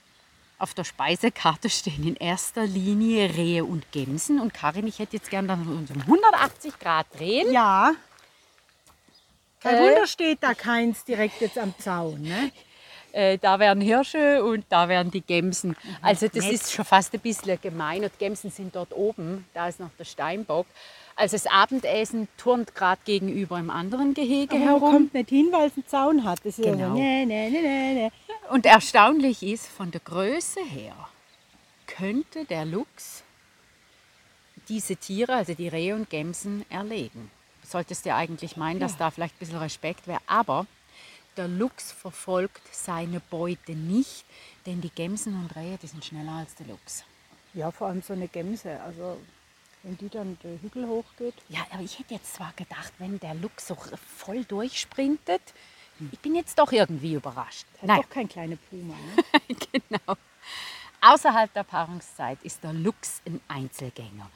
auf der Speisekarte stehen in erster Linie Rehe und Gämsen. Und Karin, ich hätte jetzt gern dann um 180 Grad drehen. Ja. Kein Äh. Wunder steht da keins direkt jetzt am Zaun. Ne? Äh, da wären Hirsche und da wären die Gämsen. Also das Nett. ist schon fast ein bisschen gemein. Und die Gämsen sind dort oben, da ist noch der Steinbock. Also das Abendessen turnt gerade gegenüber im anderen Gehege Aber man herum. kommt nicht hin, weil es einen Zaun hat. Das Genau. ja nee, nee, nee. Und erstaunlich ist, von der Größe her könnte der Luchs diese Tiere, also die Rehe und Gämsen, erlegen. Du solltest ja eigentlich meinen, dass da vielleicht ein bisschen Respekt wäre. Aber der Luchs verfolgt seine Beute nicht, denn die Gämsen und Rehe, die sind schneller als der Luchs. Ja, vor allem so eine Gämse. Also, wenn die dann den Hügel hochgeht. Ja, aber ich hätte jetzt zwar gedacht, wenn der Luchs so voll durchsprintet, ich bin jetzt doch irgendwie überrascht. Hat Nein, doch kein kleiner Puma. Ne? genau. Außerhalb der Paarungszeit ist der Luchs ein Einzelgänger.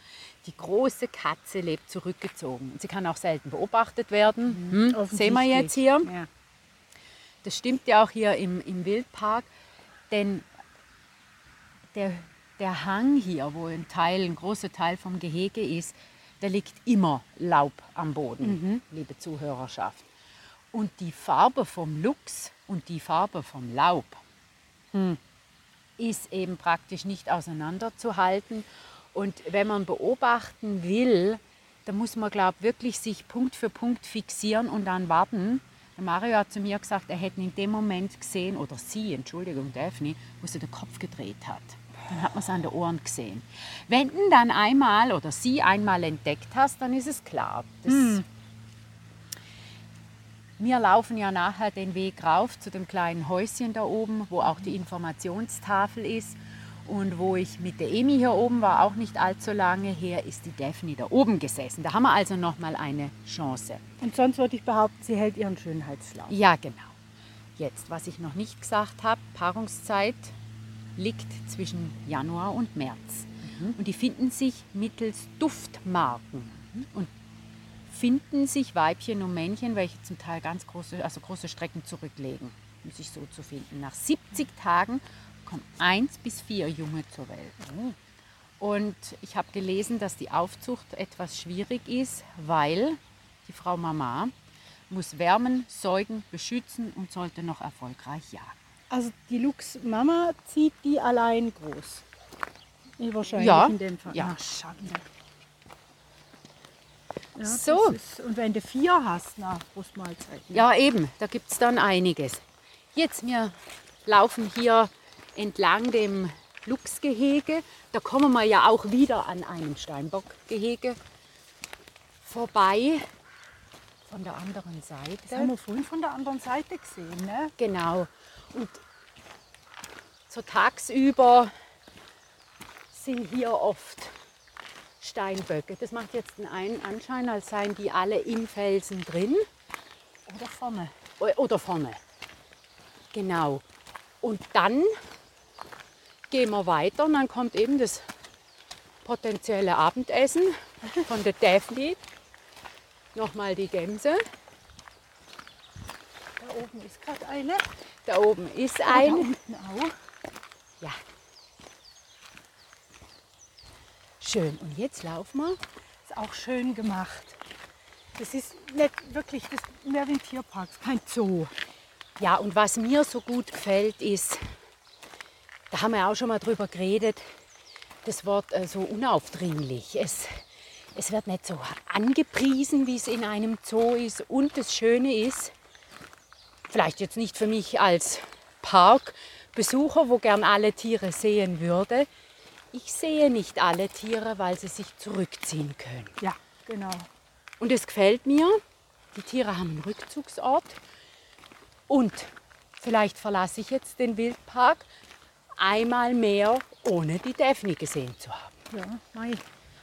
Die große Katze lebt zurückgezogen. Sie kann auch selten beobachtet werden. Hm, sehen wir jetzt hier. Ja. Das stimmt ja auch hier im, im Wildpark. Denn der, der Hang hier, wo ein Teil, ein großer Teil vom Gehege ist, da liegt immer Laub am Boden, liebe Zuhörerschaft. Und die Farbe vom Luchs und die Farbe vom Laub hm, ist eben praktisch nicht auseinanderzuhalten. Und wenn man beobachten will, dann muss man, glaube ich, wirklich sich Punkt für Punkt fixieren und dann warten. Mario hat zu mir gesagt, er hätte in dem Moment gesehen, oder sie, Entschuldigung, Daphne, wo sie den Kopf gedreht hat. Dann hat man es an den Ohren gesehen. Wenn du dann einmal oder sie einmal entdeckt hast, dann ist es klar. Das, Wir laufen ja nachher den Weg rauf zu dem kleinen Häuschen da oben, wo auch die Informationstafel ist. Und wo ich mit der Emi hier oben war, auch nicht allzu lange her, ist die Daphne da oben gesessen. Da haben wir also noch mal eine Chance. Und sonst würde ich behaupten, sie hält ihren Schönheitslauf. Ja, genau. Jetzt, was ich noch nicht gesagt habe, Paarungszeit liegt zwischen Januar und März. Und die finden sich mittels Duftmarken. Und finden sich Weibchen und Männchen, welche zum Teil ganz große, also große Strecken zurücklegen, um sich so zu finden. Nach 70 Tagen kommen eins bis vier Junge zur Welt. Und ich habe gelesen, dass die Aufzucht etwas schwierig ist, weil die Frau Mama muss wärmen, säugen, beschützen und sollte noch erfolgreich jagen. Also die Luchs-Mama zieht die allein groß. Wahrscheinlich Ja, in dem Fall. ja. Ach, Schande. Ja, So. Ist, und wenn du vier hast, na, Brustmahlzeiten. Ja, eben, da gibt es dann einiges. Jetzt, wir laufen hier entlang dem Luchsgehege. Da kommen wir ja auch wieder an einem Steinbockgehege vorbei. Von der anderen Das haben Seite. wir vorhin von der anderen Seite gesehen, ne? Genau. Und so tagsüber sind hier oft Steinböcke. Das macht jetzt den einen Anschein, als seien die alle im Felsen drin. Oder vorne. Oder vorne. Genau. Und dann gehen wir weiter und dann kommt eben das potenzielle Abendessen von der Daphne. Nochmal die Gänse. Da oben ist gerade eine. Da oben ist Und Da unten auch. Ja. Schön. Und jetzt laufen wir. Ist auch schön gemacht. Das ist nicht wirklich das mehr wie ein Tierpark, kein Zoo. Ja, und was mir so gut gefällt, ist, da haben wir auch schon mal drüber geredet, das Wort äh, so unaufdringlich. Es, es wird nicht so angepriesen, wie es in einem Zoo ist. Und das Schöne ist, vielleicht jetzt nicht für mich als Parkbesucher, wo gern alle Tiere sehen würde, ich sehe nicht alle Tiere, weil sie sich zurückziehen können. Ja, genau. Und es gefällt mir. Die Tiere haben einen Rückzugsort. Und vielleicht verlasse ich jetzt den Wildpark einmal mehr, ohne die Daphne gesehen zu haben. Ja, mei.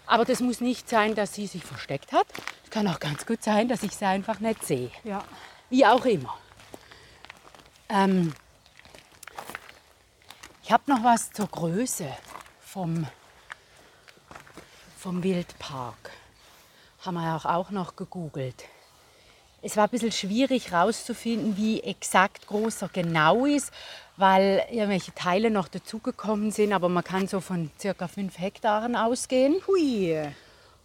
Aber das muss nicht sein, dass sie sich versteckt hat. Es kann auch ganz gut sein, dass ich sie einfach nicht sehe. ja. Wie auch immer. Ähm, ich habe noch was zur Größe vom, vom Wildpark. Haben wir ja auch noch gegoogelt. Es war ein bisschen schwierig herauszufinden, wie exakt groß er genau ist, weil irgendwelche Teile noch dazugekommen sind, aber man kann so von circa 5 Hektaren ausgehen. Hui.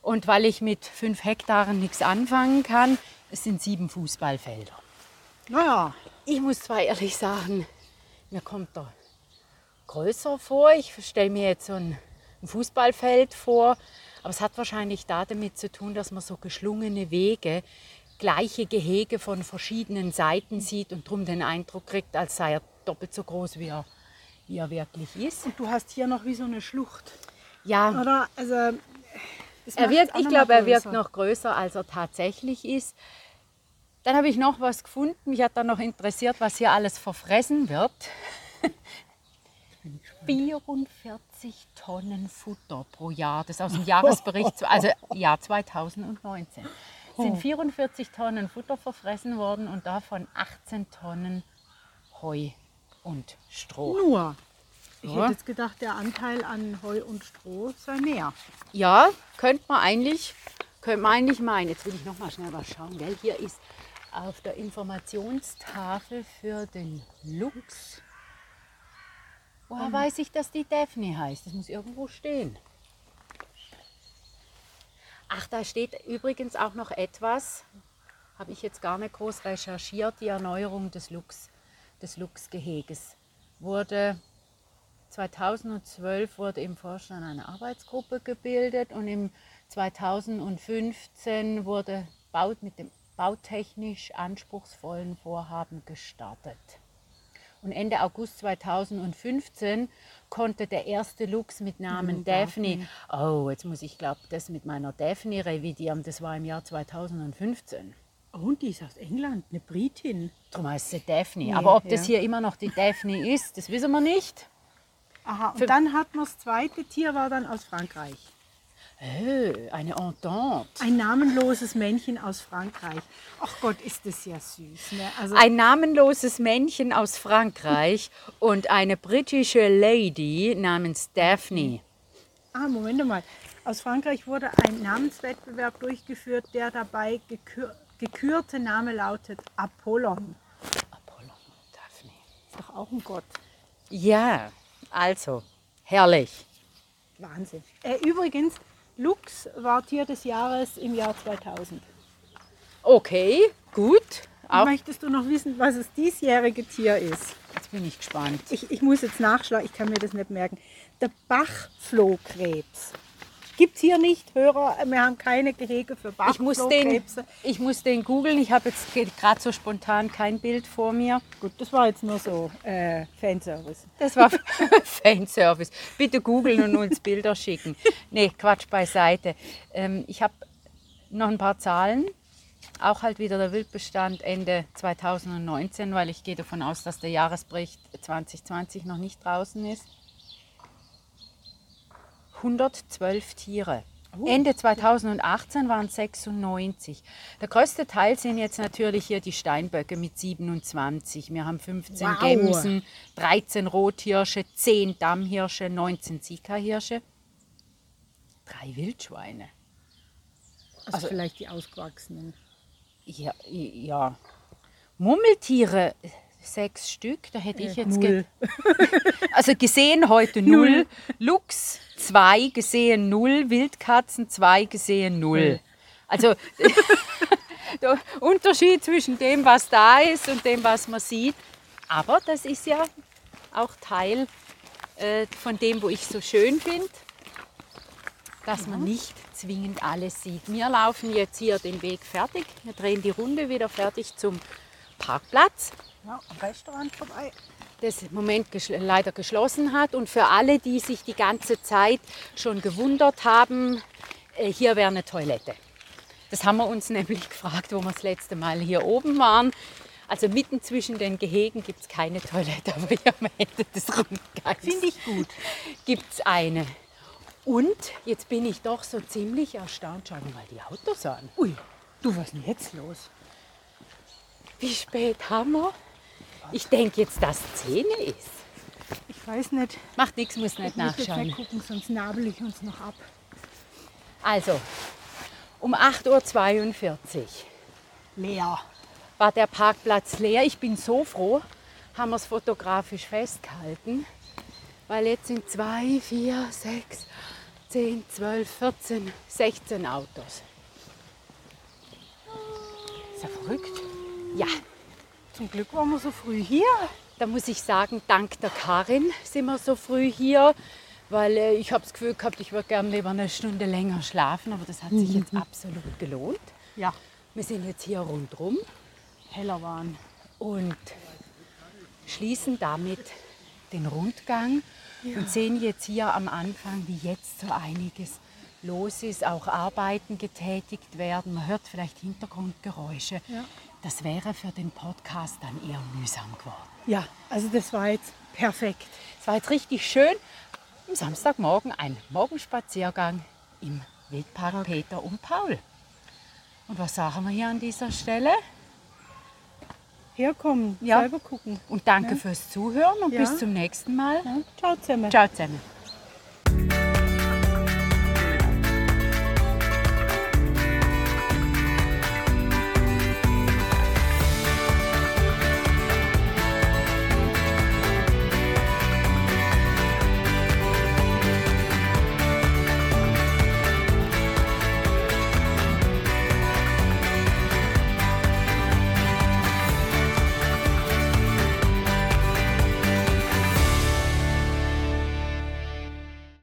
Und weil ich mit 5 Hektaren nichts anfangen kann, es sind sieben Fußballfelder. Naja, Ich muss zwar ehrlich sagen, mir kommt er größer vor. Ich stelle mir jetzt so ein, ein Fußballfeld vor, aber es hat wahrscheinlich da damit zu tun, dass man so geschlungene Wege, gleiche Gehege von verschiedenen Seiten sieht und darum den Eindruck kriegt, als sei er doppelt so groß, wie er, wie er wirklich ist. und du hast hier noch wie so eine Schlucht. Ja, Oder? Also, Er wirkt, ich glaube, er wirkt noch größer, als er tatsächlich ist. Dann habe ich noch was gefunden. Mich hat dann noch interessiert, was hier alles verfressen wird. 44 Tonnen Futter pro Jahr. Das ist aus dem Jahresbericht, also Jahr 2019. Es sind 44 Tonnen Futter verfressen worden und davon 18 Tonnen Heu und Stroh. Nur. Ich Ja. hätte jetzt gedacht, der Anteil an Heu und Stroh sei mehr. Ja, könnte man eigentlich, könnte man eigentlich meinen. Jetzt will ich noch mal schnell was schauen. Gell? Hier ist auf der Informationstafel für den Luchs Woher weiß ich, dass die Daphne heißt? Das muss irgendwo stehen. Ach, da steht übrigens auch noch etwas, habe ich jetzt gar nicht groß recherchiert, die Erneuerung des Luchs, des Luchsgeheges wurde 2012 wurde im Vorstand eine Arbeitsgruppe gebildet und im 2015 wurde baut mit dem bautechnisch anspruchsvollen Vorhaben gestartet. Und Ende August 2015 konnte der erste Luchs mit Namen mhm, Daphne, oh, jetzt muss ich glaube das mit meiner Daphne revidieren, das war im Jahr 2015. Und die ist aus England, eine Britin. Darum heißt sie Daphne. Nee, Aber ob ja. das hier immer noch die Daphne ist, das wissen wir nicht. Aha, und Für dann hat man das zweite Tier, war dann aus Frankreich. Oh, eine Entente. Ein namenloses Männchen aus Frankreich. Ach Gott, ist das ja süß. Ne? Also ein namenloses Männchen aus Frankreich und eine britische Lady namens Daphne. Ah, Moment mal. Aus Frankreich wurde ein Namenswettbewerb durchgeführt, der dabei gekür gekürte Name lautet Apollon. Apollon, Daphne. Ist doch auch ein Gott. Ja, also, herrlich. Wahnsinn. Äh, übrigens, Lux war Tier des Jahres im Jahr 2000. Okay, gut. Auch Möchtest du noch wissen, was das diesjährige Tier ist? Jetzt bin ich gespannt. Ich, ich muss jetzt nachschlagen, ich kann mir das nicht merken. Der Bachflohkrebs. Gibt es hier nicht, Hörer, wir haben keine Gehege für Bachflohkrebse. Ich muss den, googeln, ich habe jetzt gerade so spontan kein Bild vor mir. Gut, das war jetzt nur so äh, Fanservice. Das war Fanservice. Bitte googeln und uns Bilder schicken. Nee, Quatsch beiseite. Ähm, ich habe noch ein paar Zahlen. Auch halt wieder der Wildbestand Ende 2019, weil ich gehe davon aus, dass der Jahresbericht 2020 noch nicht draußen ist. 112 Tiere. Oh. Ende 2018 waren es 96. Der größte Teil sind jetzt natürlich hier die Steinböcke mit 27. Wir haben 15 wow. Gämsen, 13 Rothirsche, 10 Dammhirsche, 19 Zika-Hirsche, drei Wildschweine. Also, also, vielleicht die ausgewachsenen. Ja, ja. Murmeltiere, sechs Stück, da hätte ich jetzt. Ge also gesehen heute null. null. Luchs zwei, gesehen null. Wildkatzen zwei, gesehen null. Also der Unterschied zwischen dem, was da ist und dem, was man sieht. Aber das ist ja auch Teil äh, von dem, wo ich so schön finde, dass man nicht zwingend alles sieht. Wir laufen jetzt hier den Weg fertig. Wir drehen die Runde wieder fertig zum Parkplatz. Ja, am Restaurant vorbei. Das im Moment leider geschlossen hat. Und für alle, die sich die ganze Zeit schon gewundert haben, äh, hier wäre eine Toilette. Das haben wir uns nämlich gefragt, wo wir das letzte Mal hier oben waren. Also mitten zwischen den Gehegen gibt es keine Toilette, aber hier am Ende des Rundgangs Finde ich gut. gibt es eine. Und jetzt bin ich doch so ziemlich erstaunt. Schau mal die Autos an. Ui, du, was ist denn jetzt los? Wie spät haben wir? Ich denke jetzt, dass 10 ist. Ich weiß nicht. Macht nichts, muss nicht ich nachschauen. Muss gucken, sonst nabel ich uns noch ab. Also, um 8.42 Uhr. Leer. War der Parkplatz leer. Ich bin so froh, haben wir es fotografisch festgehalten. Weil jetzt sind 2, 4, 6, 10, 12, 14, 16 Autos. Ist ja verrückt. Ja, zum Glück waren wir so früh hier. Da muss ich sagen, dank der Karin sind wir so früh hier, weil äh, ich habe das Gefühl gehabt, ich würde gerne lieber eine Stunde länger schlafen, aber das hat sich jetzt absolut gelohnt. Ja. Wir sind jetzt hier rundherum, Hellerwahn, und schließen damit den Rundgang ja. und sehen jetzt hier am Anfang, wie jetzt so einiges los ist, auch Arbeiten getätigt werden. Man hört vielleicht Hintergrundgeräusche. Ja das wäre für den Podcast dann eher mühsam geworden. Ja, also das war jetzt perfekt. Es war jetzt richtig schön. Am Samstagmorgen ein Morgenspaziergang im Wildpark. Peter und Paul. Und was sagen wir hier an dieser Stelle? Herkommen, ja. selber gucken. Und danke ja. fürs Zuhören und ja. bis zum nächsten Mal. Ja. Ciao zusammen. Ciao zusammen.